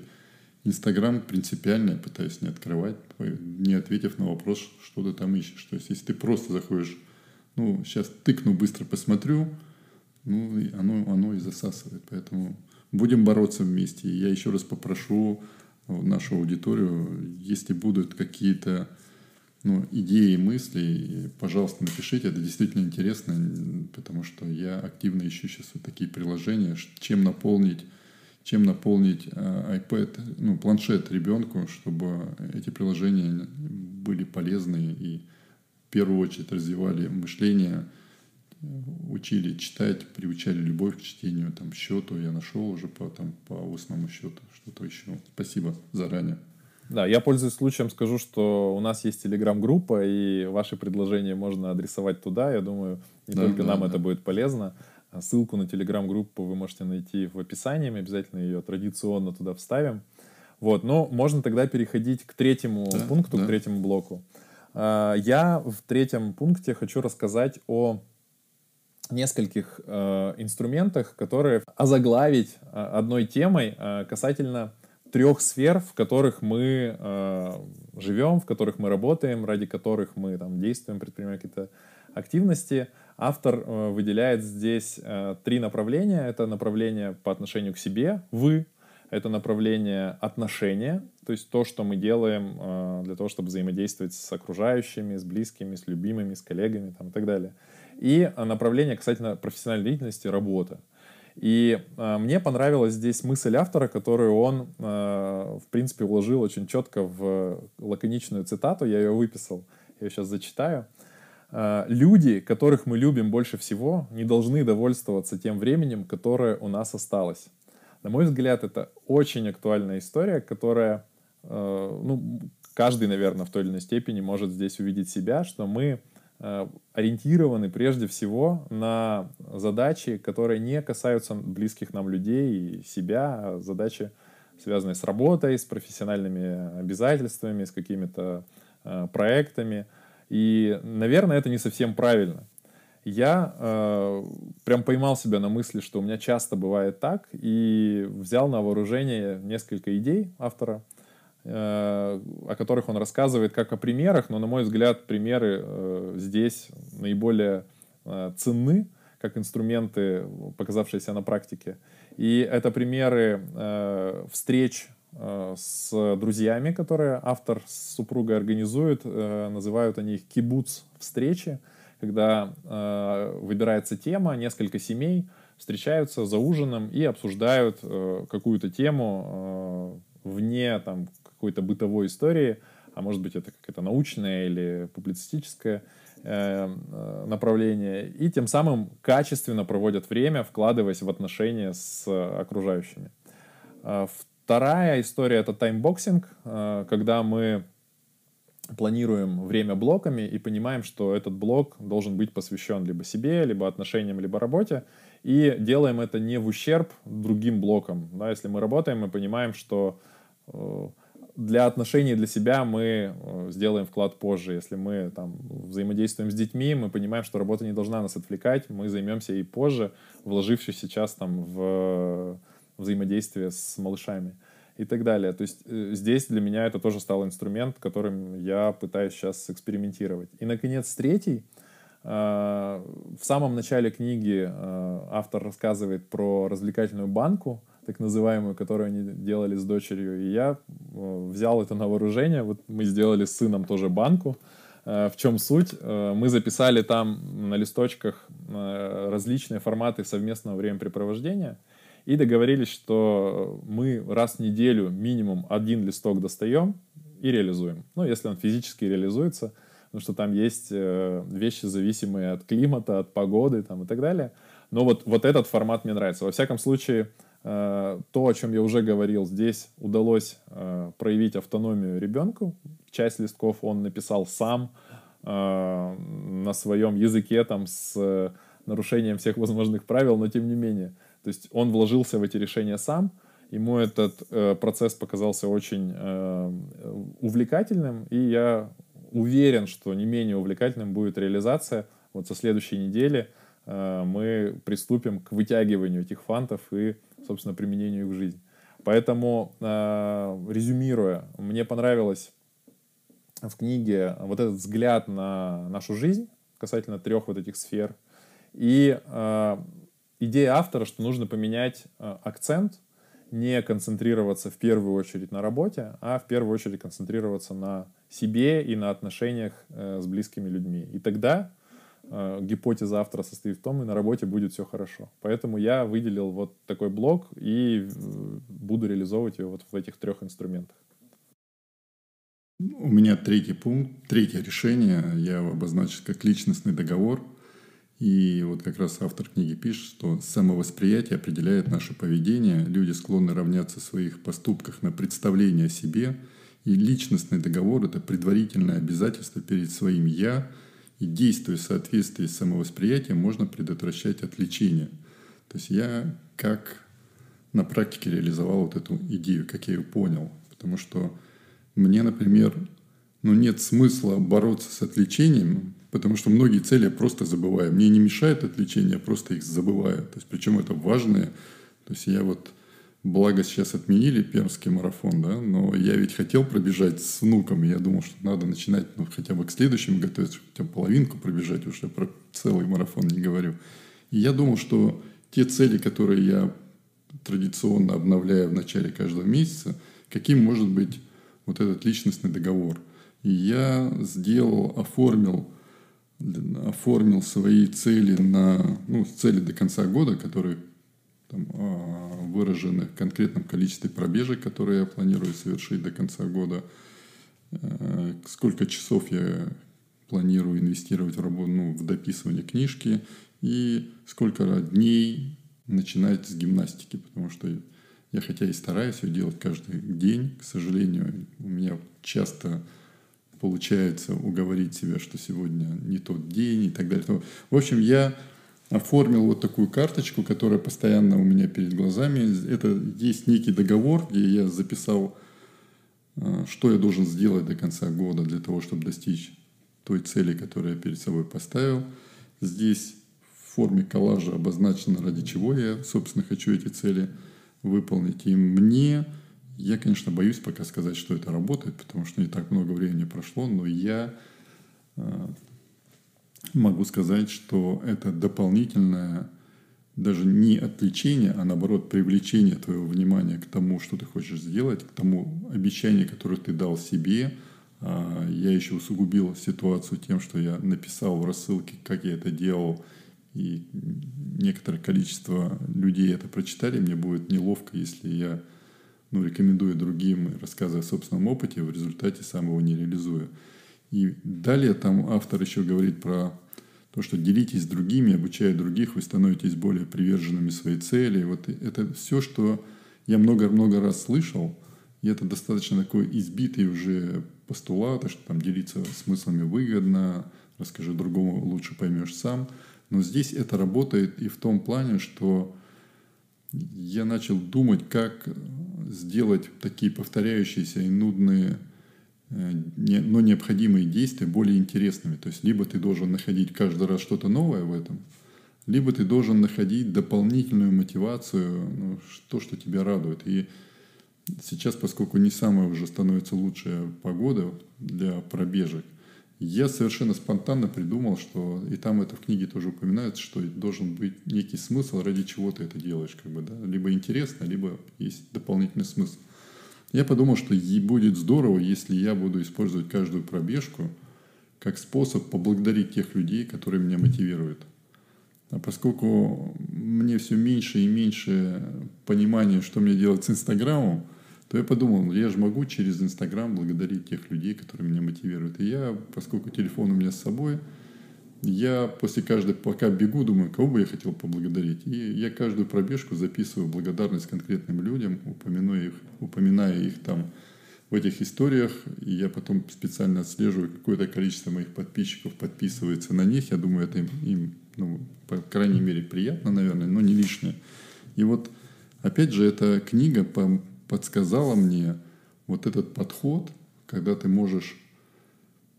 S1: Инстаграм принципиально я пытаюсь не открывать, не ответив на вопрос, что ты там ищешь. То есть, если ты просто заходишь, ну, сейчас тыкну, быстро посмотрю, ну, оно, оно и засасывает. Поэтому будем бороться вместе. Я еще раз попрошу нашу аудиторию, если будут какие-то ну, идеи, мысли, пожалуйста, напишите. Это действительно интересно, потому что я активно ищу сейчас вот такие приложения, чем наполнить чем наполнить э, iPad, ну, планшет ребенку, чтобы эти приложения были полезны и в первую очередь развивали мышление, учили читать, приучали любовь к чтению, там, счету я нашел уже по, там, по устному счету, что-то еще. Спасибо заранее.
S2: Да, я пользуюсь случаем, скажу, что у нас есть телеграм-группа, и ваши предложения можно адресовать туда. Я думаю, не да, только да, нам да. это будет полезно. Ссылку на телеграм-группу вы можете найти в описании, мы обязательно ее традиционно туда вставим. Вот, но можно тогда переходить к третьему да, пункту, да. к третьему блоку. А, я в третьем пункте хочу рассказать о нескольких э, инструментах, которые озаглавить э, одной темой э, касательно трех сфер, в которых мы э, живем, в которых мы работаем, ради которых мы там действуем, предпринимаем какие-то активности. Автор э, выделяет здесь э, три направления. Это направление по отношению к себе, вы, это направление отношения, то есть то, что мы делаем э, для того, чтобы взаимодействовать с окружающими, с близкими, с любимыми, с коллегами там, и так далее. И направление касательно профессиональной деятельности, работа. И э, мне понравилась здесь мысль автора, которую он, э, в принципе, уложил очень четко в лаконичную цитату. Я ее выписал, я ее сейчас зачитаю. Э, Люди, которых мы любим больше всего, не должны довольствоваться тем временем, которое у нас осталось. На мой взгляд, это очень актуальная история, которая, э, ну, каждый, наверное, в той или иной степени может здесь увидеть себя, что мы ориентированы прежде всего на задачи, которые не касаются близких нам людей и себя, а задачи, связанные с работой, с профессиональными обязательствами, с какими-то э, проектами. И, наверное, это не совсем правильно я э, прям поймал себя на мысли, что у меня часто бывает так, и взял на вооружение несколько идей автора, э, о которых он рассказывает как о примерах, но, на мой взгляд, примеры э, здесь наиболее э, ценны, как инструменты, показавшиеся на практике. И это примеры э, встреч э, с друзьями, которые автор с супругой организует. Э, называют они их кибуц встречи когда э, выбирается тема, несколько семей встречаются за ужином и обсуждают э, какую-то тему э, вне там какой-то бытовой истории, а может быть это какое-то научное или публицистическое э, э, направление, и тем самым качественно проводят время, вкладываясь в отношения с окружающими. Э, вторая история — это таймбоксинг, э, когда мы планируем время блоками и понимаем, что этот блок должен быть посвящен либо себе, либо отношениям, либо работе, и делаем это не в ущерб другим блокам. Да, если мы работаем, мы понимаем, что для отношений для себя мы э, сделаем вклад позже. Если мы там взаимодействуем с детьми, мы понимаем, что работа не должна нас отвлекать, мы займемся и позже, вложившись сейчас там в взаимодействие с малышами и так далее. То есть э, здесь для меня это тоже стал инструмент, которым я пытаюсь сейчас экспериментировать. И, наконец, третий. Э, в самом начале книги э, автор рассказывает про развлекательную банку, так называемую, которую они делали с дочерью. И я взял это на вооружение. Вот мы сделали с сыном тоже банку. В чем суть? Мы записали там на листочках различные форматы совместного времяпрепровождения – и договорились, что мы раз в неделю минимум один листок достаем и реализуем. Ну, если он физически реализуется, потому что там есть э, вещи, зависимые от климата, от погоды там, и так далее. Но вот, вот этот формат мне нравится. Во всяком случае, э, то, о чем я уже говорил, здесь удалось э, проявить автономию ребенку. Часть листков он написал сам на своем языке, там, с нарушением всех возможных правил, но тем не менее. То есть он вложился в эти решения сам, ему этот э, процесс показался очень э, увлекательным, и я уверен, что не менее увлекательным будет реализация. Вот со следующей недели э, мы приступим к вытягиванию этих фантов и, собственно, применению их в жизнь. Поэтому, э, резюмируя, мне понравилось в книге вот этот взгляд на нашу жизнь касательно трех вот этих сфер. И э, идея автора, что нужно поменять э, акцент, не концентрироваться в первую очередь на работе, а в первую очередь концентрироваться на себе и на отношениях с близкими людьми. И тогда гипотеза автора состоит в том, и на работе будет все хорошо. Поэтому я выделил вот такой блок и буду реализовывать его вот в этих трех инструментах.
S1: У меня третий пункт, третье решение я обозначил как личностный договор – и вот как раз автор книги пишет, что самовосприятие определяет наше поведение. Люди склонны равняться в своих поступках на представление о себе. И личностный договор – это предварительное обязательство перед своим «я». И действуя в соответствии с самовосприятием, можно предотвращать отвлечение. То есть я как на практике реализовал вот эту идею, как я ее понял. Потому что мне, например, ну, нет смысла бороться с отвлечением, Потому что многие цели я просто забываю. Мне не мешает отвлечение, я просто их забываю. То есть, причем это важное. То есть я вот Благо сейчас отменили пермский марафон, да, но я ведь хотел пробежать с внуком, я думал, что надо начинать ну, хотя бы к следующему готовиться, хотя бы половинку пробежать, уж я про целый марафон не говорю. И я думал, что те цели, которые я традиционно обновляю в начале каждого месяца, каким может быть вот этот личностный договор. И я сделал, оформил, оформил свои цели на, ну, цели до конца года, которые там, а, выражены в конкретном количестве пробежек, которые я планирую совершить до конца года, э, сколько часов я планирую инвестировать в работу, ну, в дописывание книжки и сколько дней начинать с гимнастики, потому что я хотя и стараюсь ее делать каждый день, к сожалению, у меня часто получается уговорить себя, что сегодня не тот день и так далее. В общем, я оформил вот такую карточку, которая постоянно у меня перед глазами. Это есть некий договор, где я записал, э, что я должен сделать до конца года для того, чтобы достичь той цели, которую я перед собой поставил. Здесь в форме коллажа обозначено, ради чего я, собственно, хочу эти цели выполнить. И мне, я, конечно, боюсь пока сказать, что это работает, потому что не так много времени прошло, но я э, могу сказать, что это дополнительное даже не отвлечение, а наоборот привлечение твоего внимания к тому, что ты хочешь сделать, к тому обещанию, которое ты дал себе. А, я еще усугубил ситуацию тем, что я написал в рассылке, как я это делал, и некоторое количество людей это прочитали. Мне будет неловко, если я ну, рекомендую другим, рассказывая о собственном опыте, в результате сам его не реализую. И далее там автор еще говорит про то, что делитесь с другими, обучая других, вы становитесь более приверженными своей цели. Вот это все, что я много-много раз слышал, и это достаточно такой избитый уже постулат, что там делиться смыслами выгодно, расскажи другому, лучше поймешь сам. Но здесь это работает и в том плане, что я начал думать, как сделать такие повторяющиеся и нудные но необходимые действия более интересными. То есть либо ты должен находить каждый раз что-то новое в этом, либо ты должен находить дополнительную мотивацию, ну, то, что тебя радует. И сейчас, поскольку не самая уже становится лучшая погода для пробежек, я совершенно спонтанно придумал, что и там это в книге тоже упоминается, что должен быть некий смысл, ради чего ты это делаешь, как бы, да? либо интересно, либо есть дополнительный смысл. Я подумал, что будет здорово, если я буду использовать каждую пробежку как способ поблагодарить тех людей, которые меня мотивируют. А поскольку мне все меньше и меньше понимания, что мне делать с Инстаграмом, то я подумал, я же могу через Инстаграм благодарить тех людей, которые меня мотивируют. И я, поскольку телефон у меня с собой, я после каждой, пока бегу, думаю, кого бы я хотел поблагодарить. И я каждую пробежку записываю благодарность конкретным людям, упомяну их, упоминая их там в этих историях. И я потом специально отслеживаю, какое-то количество моих подписчиков подписывается на них. Я думаю, это им, им ну, по крайней мере, приятно, наверное, но не лишнее. И вот, опять же, эта книга подсказала мне вот этот подход, когда ты можешь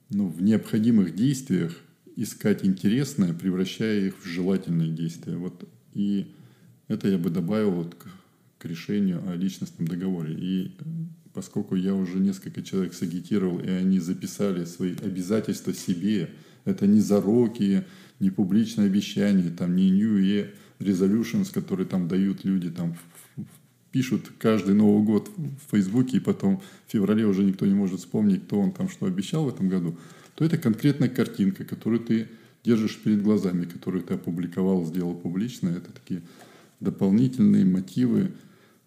S1: ну, в необходимых действиях искать интересное, превращая их в желательные действия. Вот. И это я бы добавил вот к, к решению о личностном договоре. И поскольку я уже несколько человек сагитировал, и они записали свои обязательства себе, это не зароки, не публичные обещания, там, не New Year Resolutions, которые там дают люди, там, пишут каждый Новый год в Фейсбуке, и потом в феврале уже никто не может вспомнить, кто он там что обещал в этом году то это конкретная картинка, которую ты держишь перед глазами, которую ты опубликовал, сделал публично. Это такие дополнительные мотивы,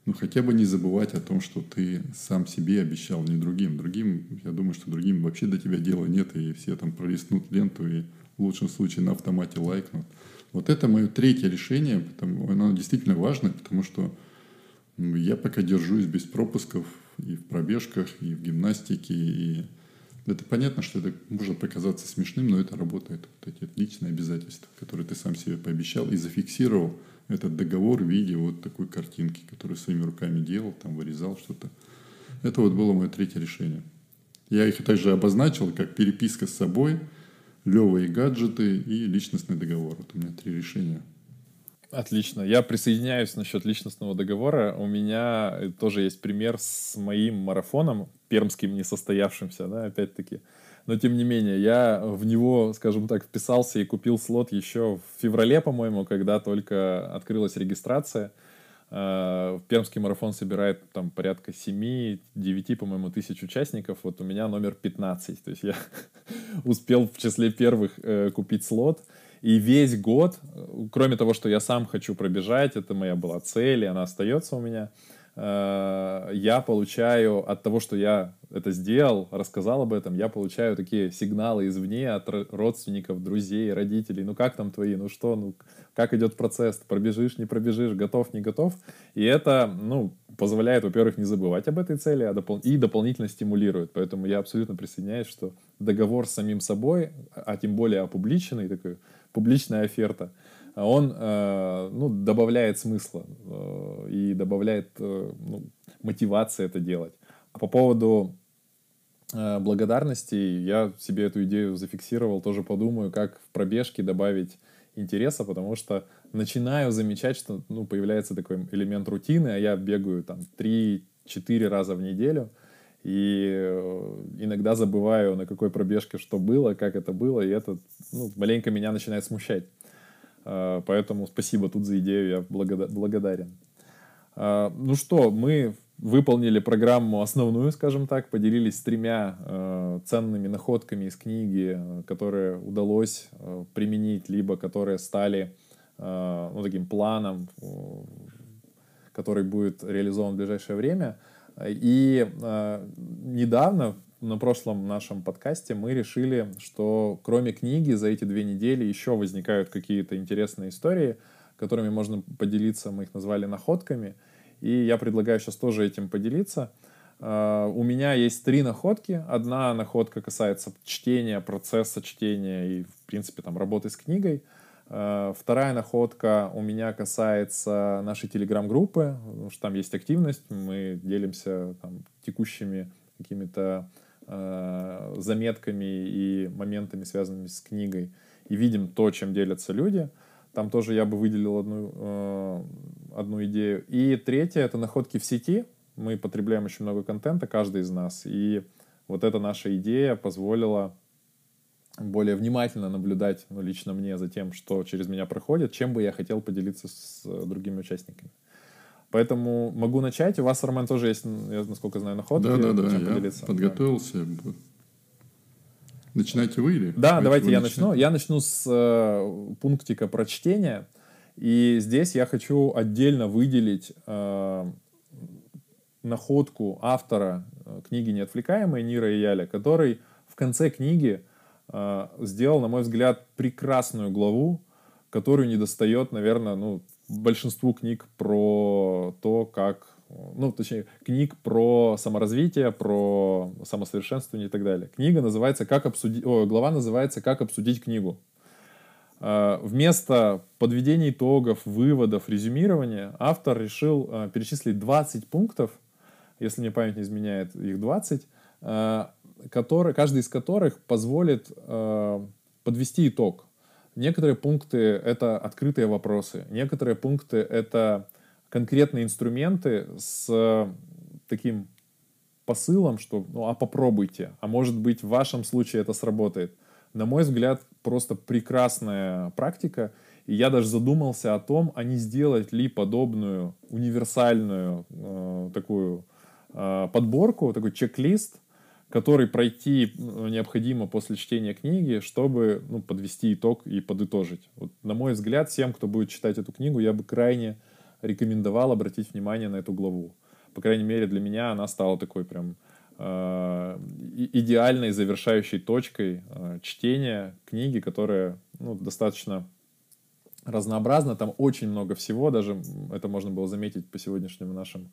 S1: ну хотя бы не забывать о том, что ты сам себе обещал, не другим. Другим, я думаю, что другим вообще до тебя дела нет, и все там пролистнут ленту и в лучшем случае на автомате лайкнут. Вот это мое третье решение, потому, оно действительно важно, потому что я пока держусь без пропусков и в пробежках, и в гимнастике, и это понятно, что это может показаться смешным, но это работает. Вот эти личные обязательства, которые ты сам себе пообещал и зафиксировал этот договор в виде вот такой картинки, которую своими руками делал, там вырезал что-то. Это вот было мое третье решение. Я их также обозначил как переписка с собой, левые гаджеты и личностный договор. Вот у меня три решения.
S2: Отлично. Я присоединяюсь насчет личностного договора. У меня тоже есть пример с моим марафоном, пермским несостоявшимся, да, опять-таки. Но тем не менее, я в него, скажем так, вписался и купил слот еще в феврале, по-моему, когда только открылась регистрация. Uh, Пермский марафон собирает там порядка 7-9, по-моему, тысяч участников. Вот у меня номер 15. То есть я успел в числе первых э, купить слот. И весь год, кроме того, что я сам хочу пробежать, это моя была цель, и она остается у меня, э, я получаю от того, что я это сделал, рассказал об этом, я получаю такие сигналы извне от родственников, друзей, родителей. Ну как там твои, ну что, ну как идет процесс, пробежишь, не пробежишь, готов, не готов. И это, ну, позволяет, во-первых, не забывать об этой цели, а допол- и дополнительно стимулирует. Поэтому я абсолютно присоединяюсь, что договор с самим собой, а тем более опубличенный такой, публичная оферта, он э, ну, добавляет смысла э, и добавляет э, ну, мотивации это делать. А по поводу благодарности я себе эту идею зафиксировал, тоже подумаю, как в пробежке добавить интереса, потому что начинаю замечать, что ну, появляется такой элемент рутины, а я бегаю там 3-4 раза в неделю, и э, иногда забываю, на какой пробежке что было, как это было, и это ну, маленько меня начинает смущать. А, поэтому спасибо тут за идею, я благодарен. А, ну что, мы выполнили программу основную, скажем так, поделились тремя э, ценными находками из книги, которые удалось э, применить, либо которые стали э, ну, таким планом, э, который будет реализован в ближайшее время. И э, недавно, на прошлом нашем подкасте, мы решили, что кроме книги за эти две недели еще возникают какие-то интересные истории, которыми можно поделиться, мы их назвали находками. И я предлагаю сейчас тоже этим поделиться. Uh, у меня есть три находки. Одна находка касается чтения, процесса чтения и, в принципе, там, работы с книгой. Э, вторая находка у меня касается нашей телеграм-группы, потому что там есть активность, мы делимся там, текущими какими-то э, заметками и моментами, связанными с книгой, и видим то, чем делятся люди. Там тоже я бы выделил одну, э, одну идею. И третье — это находки в сети. Мы потребляем очень много контента, каждый из нас, и вот эта наша идея позволила более внимательно наблюдать, ну, лично мне, за тем, что через меня проходит, чем бы я хотел поделиться с э, другими участниками. Поэтому могу начать. У вас, Роман, тоже есть, я, насколько знаю, находки.
S1: Да, да, да. Я поделиться. подготовился. Да. Начинайте вы или?
S2: Да, давайте я начну. Я начну с э, пунктика про чтение. И здесь я хочу отдельно выделить э, находку автора э, книги «Неотвлекаемые» Нира и Яля, который в конце книги сделал, на мой взгляд, прекрасную главу, которую не достает, наверное, ну, большинству книг про то, как, ну, точнее, книг про саморазвитие, про самосовершенствование и так далее. Книга называется «Как обсудить», о, глава называется «Как обсудить книгу». А, вместо подведения итогов, выводов, резюмирования автор решил а, перечислить 20 пунктов, если мне память не изменяет, их 20, которые, каждый из которых позволит э, подвести итог. Некоторые пункты — это открытые вопросы, некоторые пункты — это конкретные инструменты с таким посылом, что ну а попробуйте, а может быть в вашем случае это сработает. На мой взгляд, просто прекрасная практика, и я даже задумался о том, а не сделать ли подобную универсальную э, такую э, подборку, такой чек-лист, который пройти ну, необходимо после чтения книги, чтобы ну, подвести итог и подытожить. Вот, на мой взгляд, всем, кто будет читать эту книгу, я бы крайне рекомендовал обратить внимание на эту главу. По крайней мере, для меня она стала такой прям э, идеальной завершающей точкой э, чтения книги, которая ну, достаточно разнообразна. Там очень много всего, даже это можно было заметить по сегодняшним нашим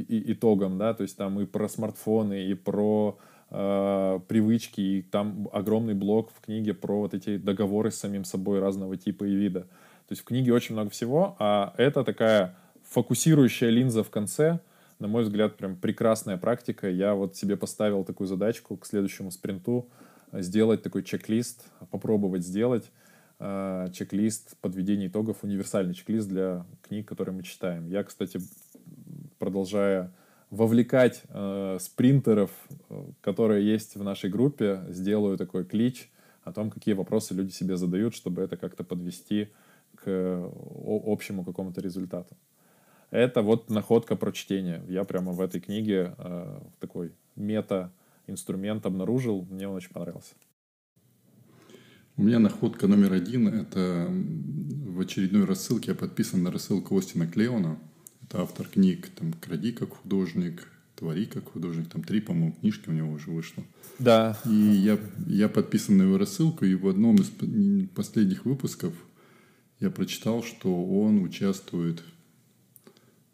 S2: и, итогом, да, то есть там и про смартфоны, и про э, привычки, и там огромный блок в книге про вот эти договоры с самим собой разного типа и вида. То есть в книге очень много всего, а это такая фокусирующая линза в конце, на мой взгляд, прям прекрасная практика. Я вот себе поставил такую задачку к следующему спринту, сделать такой чек-лист, попробовать сделать. э, чек-лист подведения итогов, универсальный чек-лист для книг, которые мы читаем. Я, кстати, продолжая вовлекать э, спринтеров, э, которые есть в нашей группе, сделаю такой клич о том, какие вопросы люди себе задают, чтобы это как-то подвести к общему какому-то результату. Это вот находка про чтение. Я прямо в этой книге э, такой мета-инструмент обнаружил. Мне он очень понравился.
S1: У меня находка номер один – это в очередной рассылке я подписан на рассылку Остина Клеона. Это автор книг там «Кради как художник», «Твори как художник». Там три, по-моему, книжки у него уже вышло.
S2: Да.
S1: И я, я подписан на его рассылку, и в одном из последних выпусков я прочитал, что он участвует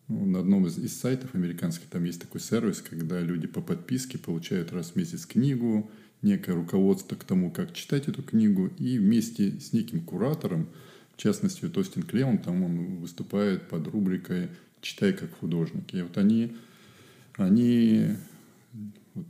S1: ну, на одном из, из сайтов американских там есть такой сервис, когда люди по подписке получают раз в месяц книгу, некое руководство к тому, как читать эту книгу, и вместе с неким куратором, в частности, вот Остин Клеон, там он выступает под рубрикой «Читай как художник». И вот они, они вот,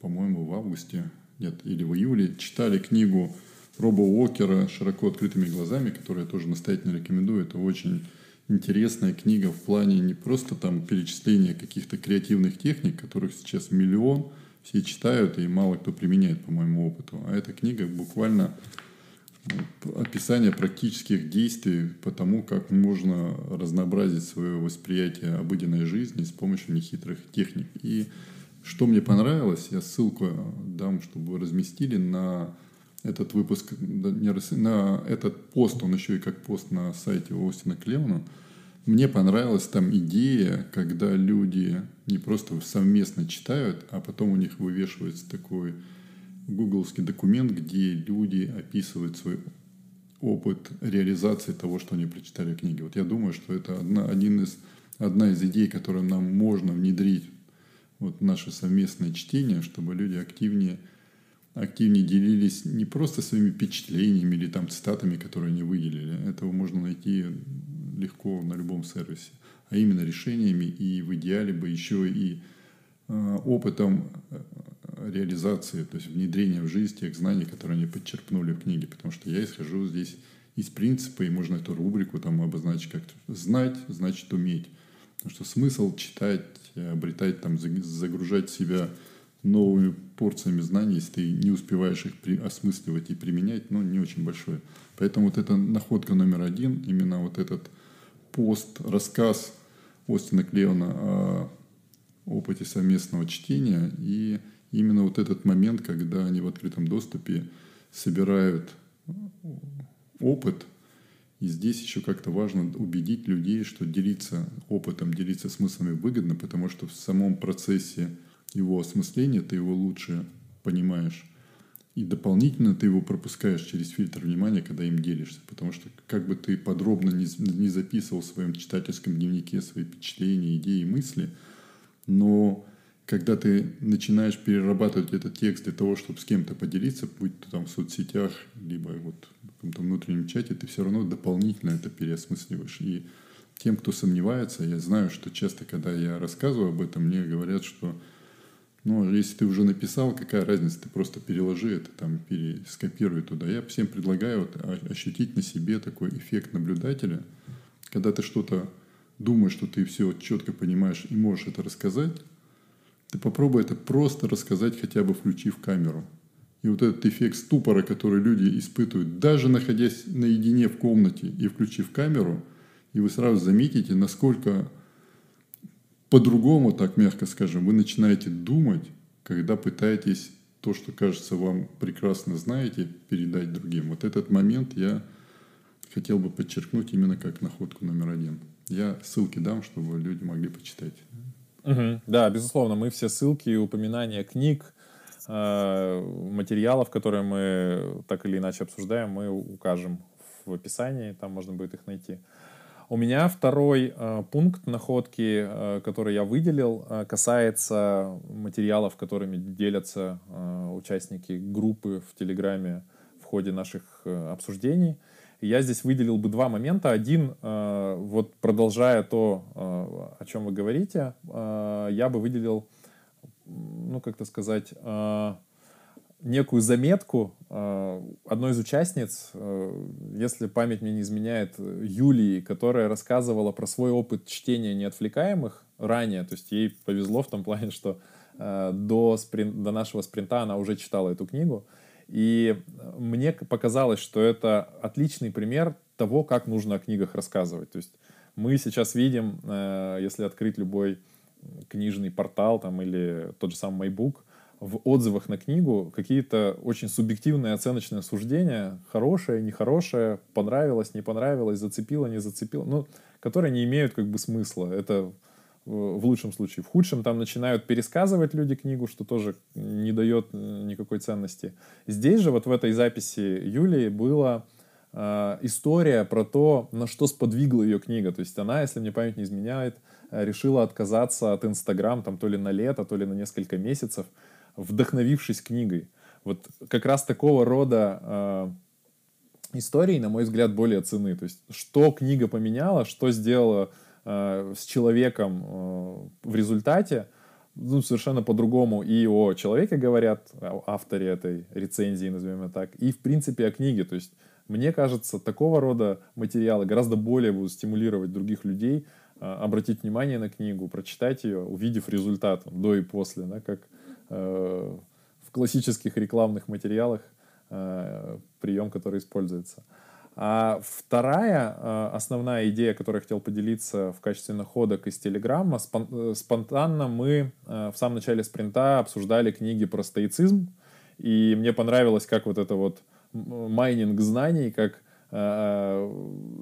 S1: по-моему, в августе, нет, или в июле читали книгу Роба Уокера «Широко открытыми глазами», которую я тоже настоятельно рекомендую. Это очень интересная книга в плане не просто там перечисления каких-то креативных техник, которых сейчас миллион, все читают и мало кто применяет, по моему опыту. А эта книга буквально описание практических действий по тому, как можно разнообразить свое восприятие обыденной жизни с помощью нехитрых техник. И что мне понравилось, я ссылку дам, чтобы вы разместили на этот выпуск, на этот пост, он еще и как пост на сайте Остина Клевана, мне понравилась там идея, когда люди не просто совместно читают, а потом у них вывешивается такой гугловский документ, где люди описывают свой опыт реализации того, что они прочитали в книге. Вот я думаю, что это одна, один из, одна из идей, которую нам можно внедрить вот наше совместное чтение, чтобы люди активнее активнее делились не просто своими впечатлениями или там цитатами, которые они выделили. Этого можно найти легко на любом сервисе. А именно решениями и в идеале бы еще и э, опытом реализации, то есть внедрения в жизнь тех знаний, которые они подчерпнули в книге. Потому что я исхожу здесь из принципа, и можно эту рубрику там обозначить как знать, значит уметь. Потому что смысл читать, обретать, там, загружать себя новыми порциями знаний, если ты не успеваешь их при, осмысливать и применять, ну, не очень большое. Поэтому вот эта находка номер один, именно вот этот пост, рассказ Остина Клеона о опыте совместного чтения и именно вот этот момент, когда они в открытом доступе собирают опыт, и здесь еще как-то важно убедить людей, что делиться опытом, делиться смыслами выгодно, потому что в самом процессе его осмысления, ты его лучше понимаешь. И дополнительно ты его пропускаешь через фильтр внимания, когда им делишься. Потому что как бы ты подробно не, не записывал в своем читательском дневнике свои впечатления, идеи, мысли, но когда ты начинаешь перерабатывать этот текст для того, чтобы с кем-то поделиться, будь то там в соцсетях, либо вот в каком-то внутреннем чате, ты все равно дополнительно это переосмысливаешь. И тем, кто сомневается, я знаю, что часто, когда я рассказываю об этом, мне говорят, что ну, если ты уже написал, какая разница, ты просто переложи это, там, перескопируй туда. Я всем предлагаю вот, ощутить на себе такой эффект наблюдателя, когда ты что-то думаешь, что ты все четко понимаешь и можешь это рассказать, ты попробуй это просто рассказать, хотя бы включив камеру. И вот этот эффект ступора, который люди испытывают, даже находясь наедине в комнате и включив камеру, и вы сразу заметите, насколько по-другому, так мягко скажем, вы начинаете думать, когда пытаетесь то, что кажется вам прекрасно знаете, передать другим. Вот этот момент я хотел бы подчеркнуть именно как находку номер один. Я ссылки дам, чтобы люди могли почитать.
S2: Угу. Да, безусловно, мы все ссылки и упоминания книг, э, материалов, которые мы так или иначе обсуждаем, мы укажем в описании, там можно будет их найти. У меня второй э, пункт находки, э, который я выделил, э, касается материалов, которыми делятся э, участники группы в Телеграме в ходе наших э, обсуждений. Я здесь выделил бы два момента. Один, э, вот продолжая то, э, о чем вы говорите, э, я бы выделил, ну, как-то сказать, некую заметку одной из участниц, если память мне не изменяет, Юлии, которая рассказывала про свой опыт чтения неотвлекаемых ранее. То есть ей повезло в том плане, что до, сприн, до нашего спринта она уже читала эту книгу. И мне показалось, что это отличный пример того, как нужно о книгах рассказывать. То есть мы сейчас видим, если открыть любой книжный портал там, или тот же самый MyBook, в отзывах на книгу какие-то очень субъективные оценочные суждения, хорошее, нехорошее, понравилось, не понравилось, зацепило, не зацепило, ну, которые не имеют как бы смысла. Это в лучшем случае. В худшем там начинают пересказывать люди книгу, что тоже не дает э, никакой ценности. Здесь же вот в этой записи Юлии была э, история про то, на что сподвигла ее книга. То есть она, если мне память не изменяет, э, решила отказаться от Инстаграм там то ли на лето, то ли на несколько месяцев, вдохновившись книгой. Вот как раз такого рода э, истории, на мой взгляд, более ценны. То есть, что книга поменяла, что сделала э, с человеком э, в результате, ну, совершенно по-другому и о человеке говорят, о авторе этой рецензии, назовем это так, и, в принципе, о книге. То есть, мне кажется, такого рода материалы гораздо более будут стимулировать других людей э, обратить внимание на книгу, прочитать ее, увидев результат до и после, да, как Э, в классических рекламных материалах э, прием, который используется. А вторая э, основная идея, которой я хотел поделиться в качестве находок из Телеграма, спонтанно мы в самом начале спринта обсуждали книги про стоицизм, и мне понравилось, как вот это вот майнинг знаний, как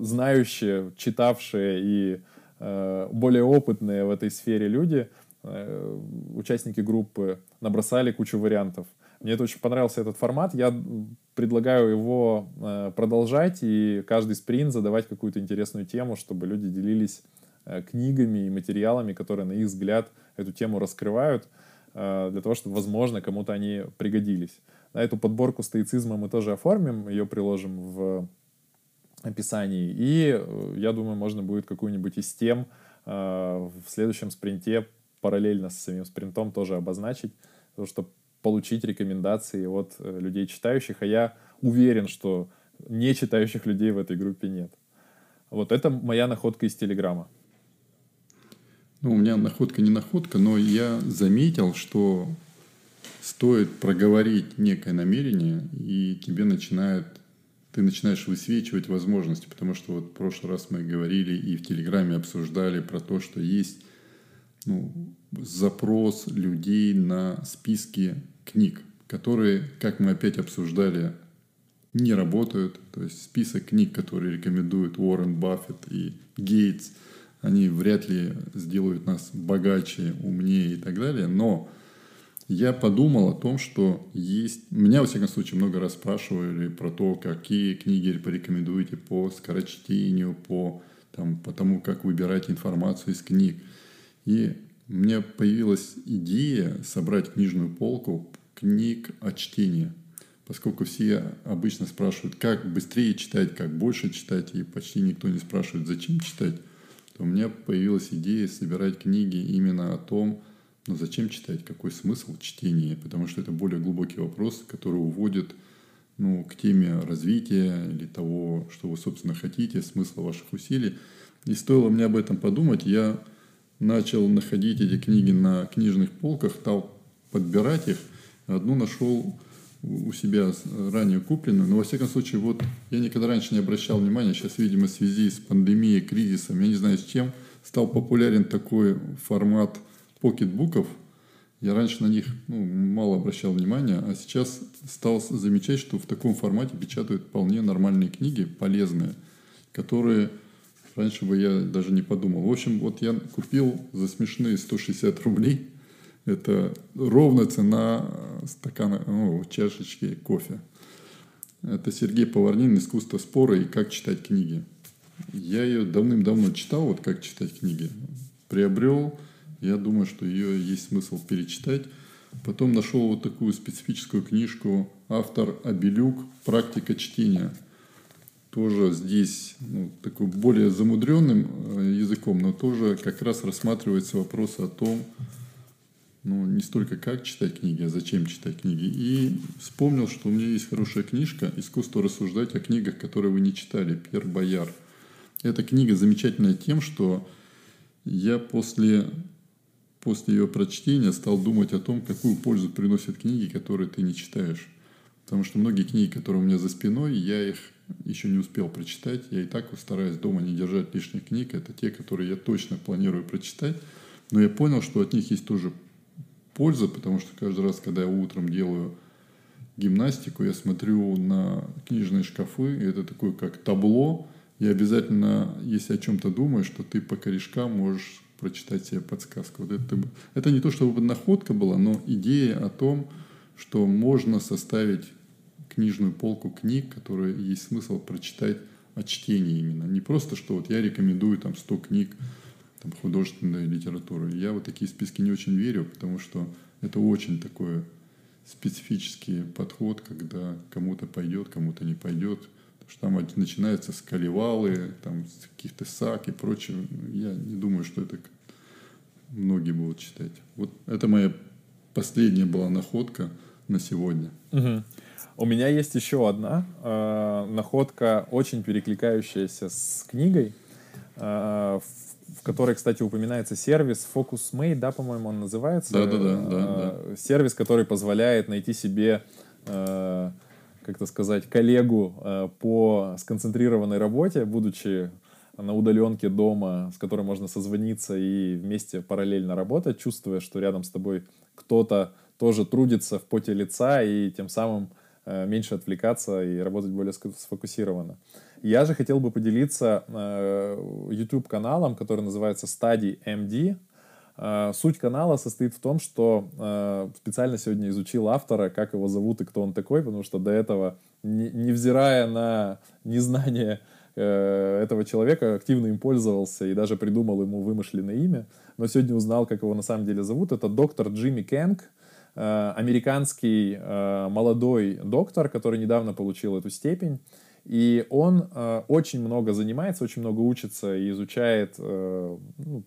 S2: знающие, читавшие и более опытные в этой сфере люди – Э, участники группы набросали кучу вариантов. Мне это очень понравился этот формат. Я предлагаю его э, продолжать и каждый спринт задавать какую-то интересную тему, чтобы люди делились э, книгами и материалами, которые, на их взгляд, эту тему раскрывают, для того, чтобы, возможно, кому-то они пригодились. Эту подборку стоицизма мы тоже оформим, ее приложим в описании. И я думаю, можно будет какую-нибудь из тем в следующем спринте параллельно с самим спринтом тоже обозначить, чтобы получить рекомендации от э, людей читающих, а я уверен, что не читающих людей в этой группе нет. Вот это моя находка из Телеграма.
S1: Ну, у меня находка не находка, но я заметил, что стоит проговорить некое намерение, и тебе начинает, ты начинаешь высвечивать возможности, потому что вот в прошлый раз мы говорили и в Телеграме обсуждали про то, что есть ну, запрос людей на списки книг, которые, как мы опять обсуждали, не работают. То есть список книг, которые рекомендуют Уоррен Баффет и Гейтс, они вряд ли сделают нас богаче, умнее и так далее. Но я подумал о том, что есть... Меня, во всяком случае, много раз спрашивали про то, какие книги порекомендуете по скорочтению, по, там, по тому, как выбирать информацию из книг. И меня появилась идея собрать книжную полку книг о чтении. Поскольку все обычно спрашивают, как быстрее читать, как больше читать, и почти никто не спрашивает, зачем читать, то у меня появилась идея собирать книги именно о том, ну зачем читать, какой смысл чтения, потому что это более глубокий вопрос, который уводит ну, к теме развития или того, что вы, собственно, хотите, смысла ваших усилий. И стоило мне об этом подумать, я начал находить эти книги на книжных полках, стал подбирать их. Одну нашел у себя ранее купленную, но во всяком случае, вот я никогда раньше не обращал внимания, сейчас, видимо, в связи с пандемией, кризисом, я не знаю с чем, стал популярен такой формат покетбуков. Я раньше на них ну, мало обращал внимания, а сейчас стал замечать, что в таком формате печатают вполне нормальные книги, полезные, которые Раньше бы я даже не подумал. В общем, вот я купил за смешные 160 рублей. Это ровно цена стакана, ну, чашечки кофе. Это Сергей Поварнин «Искусство спора и как читать книги». Я ее давным-давно читал, вот как читать книги. Приобрел, я думаю, что ее есть смысл перечитать. Потом нашел вот такую специфическую книжку автор Абелюк «Практика чтения» тоже здесь ну, такой более замудренным э, языком, но тоже как раз рассматривается вопрос о том, ну, не столько как читать книги, а зачем читать книги. И вспомнил, что у меня есть хорошая книжка «Искусство рассуждать о книгах, которые вы не читали» Пьер Бояр. Эта книга замечательная тем, что я после, после ее прочтения стал думать о том, какую пользу приносят книги, которые ты не читаешь. Потому что многие книги, которые у меня за спиной, я их еще не успел прочитать. Я и так стараюсь дома не держать лишних книг. Это те, которые я точно планирую прочитать. Но я понял, что от них есть тоже польза, потому что каждый раз, когда я утром делаю гимнастику, я смотрю на книжные шкафы, и это такое как табло, и обязательно, если о чем-то думаешь, что ты по корешкам можешь прочитать себе подсказку. Вот это, это не то, чтобы находка была, но идея о том, что можно составить книжную полку книг, которые есть смысл прочитать о чтении именно. Не просто, что вот я рекомендую там 100 книг там, художественной литературы. Я вот такие списки не очень верю, потому что это очень такой специфический подход, когда кому-то пойдет, кому-то не пойдет. Потому что там начинаются с каливалы, там, с каких-то сак и прочее. Я не думаю, что это многие будут читать. Вот это моя последняя была находка на сегодня.
S2: Угу. У меня есть еще одна э, находка, очень перекликающаяся с книгой. Э, в которой, кстати, упоминается сервис FocusMate, да, по-моему, он называется.
S1: Да, да, да, да,
S2: да. Сервис, который позволяет найти себе, э, как-то сказать, коллегу э, по сконцентрированной работе, будучи на удаленке дома, с которой можно созвониться и вместе параллельно работать, чувствуя, что рядом с тобой кто-то тоже трудится в поте лица и тем самым меньше отвлекаться и работать более сфокусированно. Я же хотел бы поделиться э, YouTube-каналом, который называется Study MD. Э, суть канала состоит в том, что э, специально сегодня изучил автора, как его зовут и кто он такой, потому что до этого, не, невзирая на незнание э, этого человека, активно им пользовался и даже придумал ему вымышленное имя. Но сегодня узнал, как его на самом деле зовут. Это доктор Джимми Кэнг, э, американский э, молодой доктор, который недавно получил эту степень. И он э, очень много занимается, очень много учится и изучает э, ну,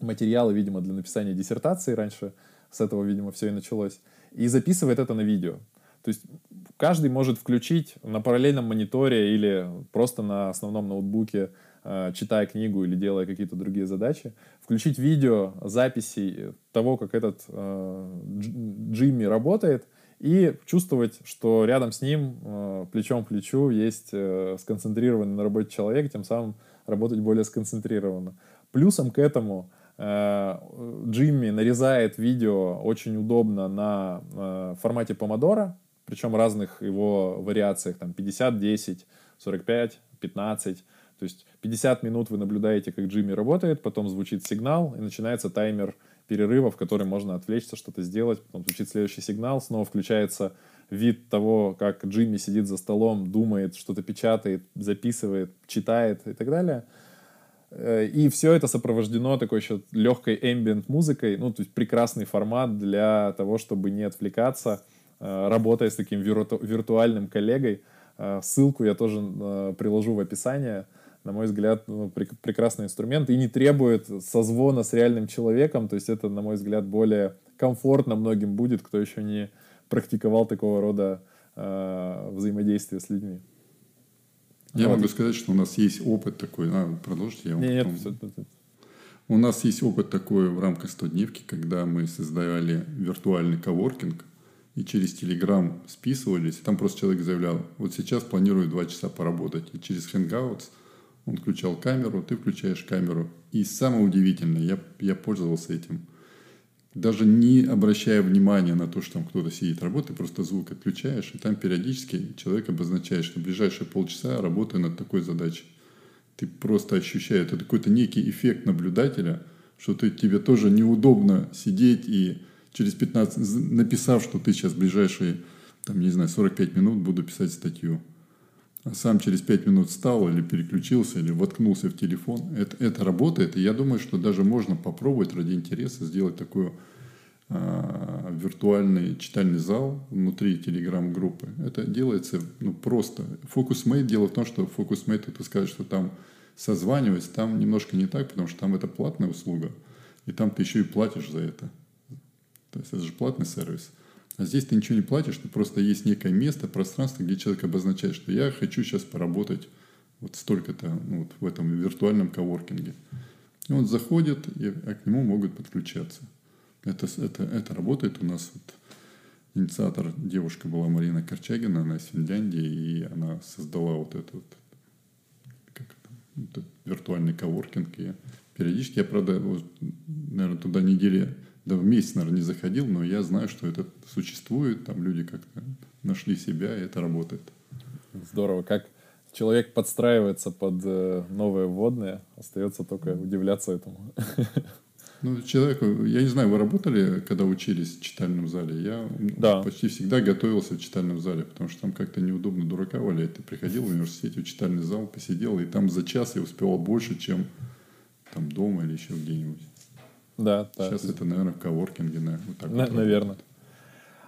S2: материалы, видимо, для написания диссертации раньше. С этого, видимо, все и началось. И записывает это на видео. То есть каждый может включить на параллельном мониторе или просто на основном ноутбуке, э, читая книгу или делая какие-то другие задачи, включить видео записи того, как этот э, Джимми работает, и чувствовать, что рядом с ним э, плечом к плечу есть э, сконцентрированный на работе человек, тем самым работать более сконцентрированно. Плюсом к этому э, Джимми нарезает видео очень удобно на формате помодора, причем разных его вариациях, там 50, 10, 45, 15. То есть 50 минут вы наблюдаете, как Джимми работает, потом звучит сигнал, и начинается таймер перерыва, в котором можно отвлечься, что-то сделать, потом звучит следующий сигнал, снова включается вид того, как Джимми сидит за столом, думает, что-то печатает, записывает, читает и так далее. Э, и все это сопровождено такой еще легкой ambient музыкой, ну, то есть прекрасный формат для того, чтобы не отвлекаться, э, работая с таким вирту виртуальным коллегой. Э, ссылку я тоже приложу в описании на мой взгляд, ну, прек- прекрасный инструмент и не требует созвона с реальным человеком. То есть это, на мой взгляд, более комфортно многим будет, кто еще не практиковал такого рода э, взаимодействия с людьми.
S1: Я вот. могу сказать, что у нас есть опыт такой. А, продолжите, я вам
S2: Нет, потом... нет, нет.
S1: У нас есть опыт такой в рамках 100-дневки, когда мы создавали виртуальный коворкинг и через Telegram списывались. И там просто человек заявлял, вот сейчас планирую два часа поработать. И через Hangouts – он включал камеру, ты включаешь камеру. И самое удивительное, я, я пользовался этим. Даже не обращая внимания на то, что там кто-то сидит, работает, просто звук отключаешь, и там периодически человек обозначает, что в ближайшие полчаса работаю над такой задачей. Ты просто ощущаешь, это какой-то некий эффект наблюдателя, что ты, тебе тоже неудобно сидеть и через 15, написав, что ты сейчас в ближайшие, там, не знаю, 45 минут буду писать статью а сам через пять минут встал или переключился, или воткнулся в телефон. Это, это работает, и я думаю, что даже можно попробовать ради интереса сделать такой э, виртуальный читальный зал внутри телеграм-группы. Это делается ну, просто. FocusMate, дело в том, что FocusMate, это сказать, что там созванивать, там немножко не так, потому что там это платная услуга, и там ты еще и платишь за это. То есть это же платный сервис. А здесь ты ничего не платишь, ты просто есть некое место, пространство, где человек обозначает, что я хочу сейчас поработать вот столько-то ну, вот в этом виртуальном коворкинге. И он заходит, и а к нему могут подключаться. Это, это, это работает у нас. Вот, инициатор девушка была Марина Корчагина, она из Финляндии, и она создала вот этот, вот, как это, этот виртуальный коворкинг. И периодически я, правда, вот, наверное, туда недели, да в месяц, наверное, не заходил, но я знаю, что это существует, там люди как-то нашли себя, и это работает.
S2: Здорово. Как человек подстраивается под э, новые вводные, остается только удивляться этому.
S1: Ну, человеку, я не знаю, вы работали, когда учились в читальном зале? Я да. почти всегда готовился в читальном зале, потому что там как-то неудобно дурака валять. Ты приходил в университете, в читальный зал, посидел, и там за час я успевал больше, чем там дома или еще где-нибудь.
S2: Да, да.
S1: Сейчас это, наверное, в коворкинге,
S2: на, вот так на, вот Наверное.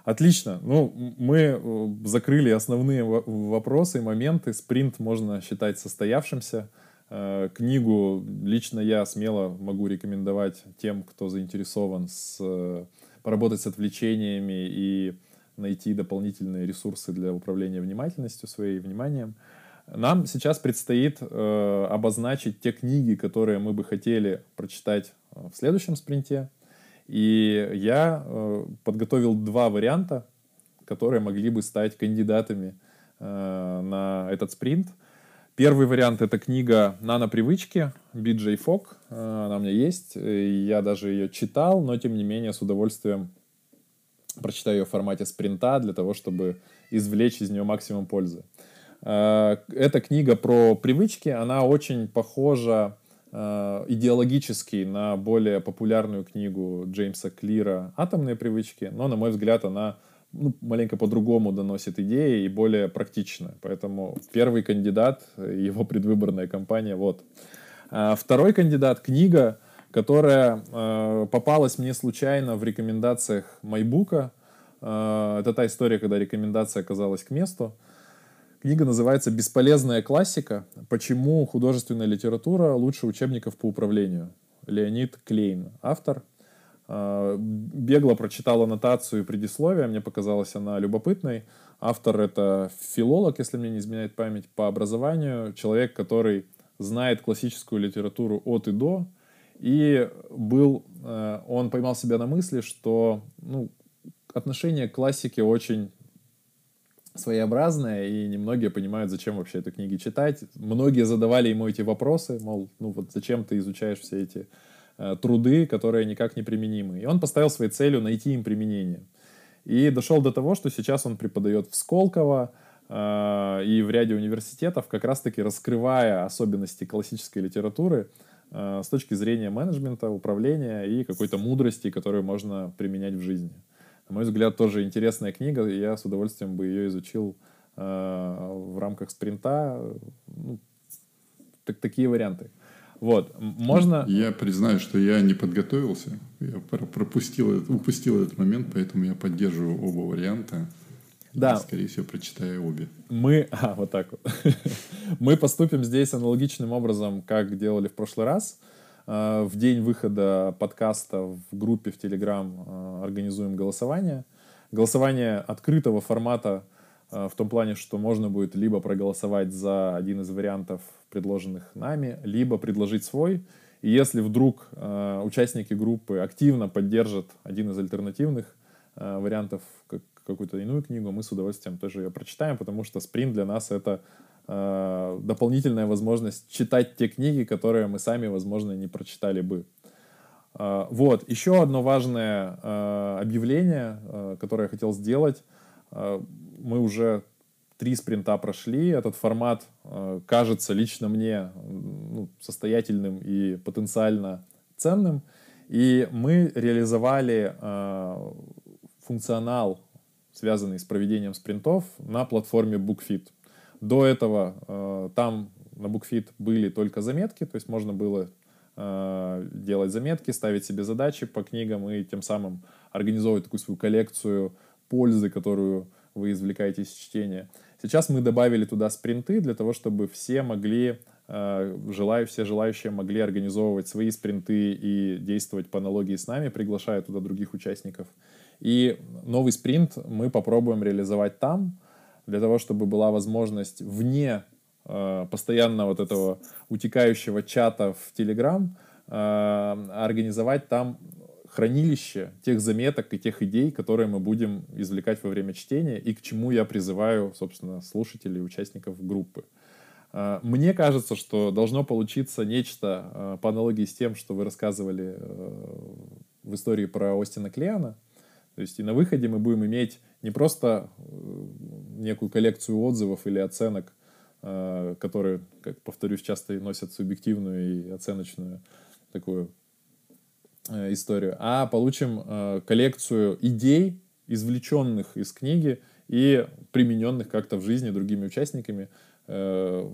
S2: Отлично. Ну, мы э, закрыли основные вопросы, моменты. Спринт можно считать состоявшимся. Э, книгу лично я смело могу рекомендовать тем, кто заинтересован с, э, поработать с отвлечениями и найти дополнительные ресурсы для управления внимательностью своей, вниманием. Нам сейчас предстоит э, обозначить те книги, которые мы бы хотели прочитать в следующем спринте. И я э, подготовил два варианта, которые могли бы стать кандидатами э, на этот спринт. Первый вариант — это книга «Нано-привычки» Биджей Фок. Э, она у меня есть. Я даже ее читал, но, тем не менее, с удовольствием прочитаю ее в формате спринта для того, чтобы извлечь из нее максимум пользы. Эта книга про привычки, она очень похожа Э, идеологически на более популярную книгу Джеймса Клира «Атомные привычки», но, на мой взгляд, она ну, маленько по-другому доносит идеи и более практичная. Поэтому первый кандидат, его предвыборная кампания, вот. А второй кандидат — книга, которая э, попалась мне случайно в рекомендациях Майбука. Э, это та история, когда рекомендация оказалась к месту. Книга называется «Бесполезная классика. Почему художественная литература лучше учебников по управлению». Леонид Клейн, автор. А, бегло прочитал аннотацию и предисловие, мне показалась она любопытной. Автор — это филолог, если мне не изменяет память, по образованию. Человек, который знает классическую литературу от и до. И был, э, он поймал себя на мысли, что ну, отношение к классике очень своеобразная, и немногие понимают, зачем вообще эту книги читать. Многие задавали ему эти вопросы, мол, ну вот зачем ты изучаешь все эти э, труды, которые никак не применимы. И он поставил своей целью найти им применение. И дошел до того, что сейчас он преподает в Сколково э, и в ряде университетов, как раз-таки раскрывая особенности классической литературы э, с точки зрения менеджмента, управления и какой-то мудрости, которую можно применять в жизни. На мой взгляд, тоже интересная книга, и я с удовольствием бы ее изучил э, в рамках спринта. Ну, так, такие варианты. Вот, можно...
S1: Я признаю, что я не подготовился, я пропустил, упустил этот момент, поэтому я поддерживаю оба варианта. Да. И, скорее всего, прочитаю обе.
S2: Мы, а, вот так вот. Мы поступим здесь аналогичным образом, как делали в прошлый раз. В день выхода подкаста в группе в Telegram э, организуем голосование. Голосование открытого формата э, в том плане, что можно будет либо проголосовать за один из вариантов, предложенных нами, либо предложить свой. И если вдруг участники группы активно поддержат один из альтернативных вариантов, какую-то иную книгу, мы с удовольствием тоже ее прочитаем, потому что спринт для нас это э, дополнительная возможность читать те книги, которые мы сами, возможно, не прочитали бы. Э, вот, еще одно важное э, объявление, которое я хотел сделать. Мы уже три спринта прошли. Этот формат кажется лично мне ну, состоятельным и потенциально ценным. И мы реализовали функционал, связанный с проведением спринтов, на платформе BookFit. До этого э, там на BookFit были только заметки, то есть можно было э, делать заметки, ставить себе задачи по книгам и тем самым организовывать такую свою коллекцию пользы, которую вы извлекаете из чтения. Сейчас мы добавили туда спринты для того, чтобы все могли Э, желаю, все желающие могли организовывать свои спринты и действовать по аналогии с нами, приглашая туда других участников. И новый спринт мы попробуем реализовать там, для того, чтобы была возможность вне э, постоянно вот этого утекающего чата в Телеграм э, организовать там хранилище тех заметок и тех идей, которые мы будем извлекать во время чтения и к чему я призываю, собственно, слушателей и участников группы. Э, мне кажется, что должно получиться нечто э, по аналогии с тем, что вы рассказывали э, в истории про Остина Клеана. То есть и на выходе мы будем иметь не просто некую коллекцию отзывов или оценок, которые, как повторюсь, часто носят субъективную и оценочную такую историю, а получим коллекцию идей, извлеченных из книги и примененных как-то в жизни другими участниками, Э,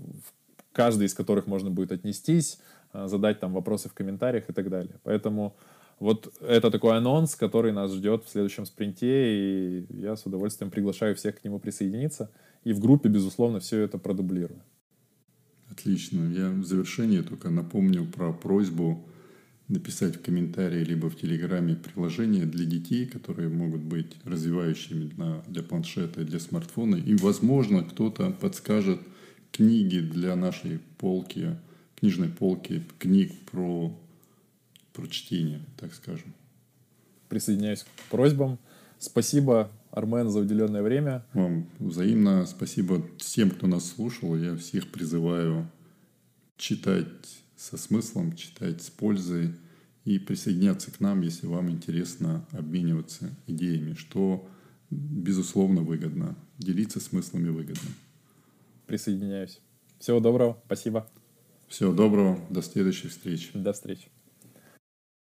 S2: каждый из которых можно будет отнестись, э, задать там вопросы в комментариях и так далее. Поэтому вот это такой анонс, который нас ждет в следующем спринте, и я с удовольствием приглашаю всех к нему присоединиться. И в группе, безусловно, все это продублирую.
S1: Отлично. Я в завершении только напомню про просьбу написать в комментарии либо в Телеграме приложения для детей, которые могут быть развивающими для, для планшета для смартфона. И, возможно, кто-то подскажет, книги для нашей полки, книжной полки, книг про, про чтение, так скажем.
S2: Присоединяюсь к просьбам. Спасибо, Армен, за уделенное время.
S1: Вам взаимно спасибо всем, кто нас слушал. Я всех призываю читать со смыслом, читать с пользой и присоединяться к нам, если вам интересно обмениваться идеями, что, безусловно, выгодно. Делиться смыслами выгодно
S2: присоединяюсь. Всего доброго, спасибо.
S1: Всего доброго, до следующей встречи.
S2: До встречи.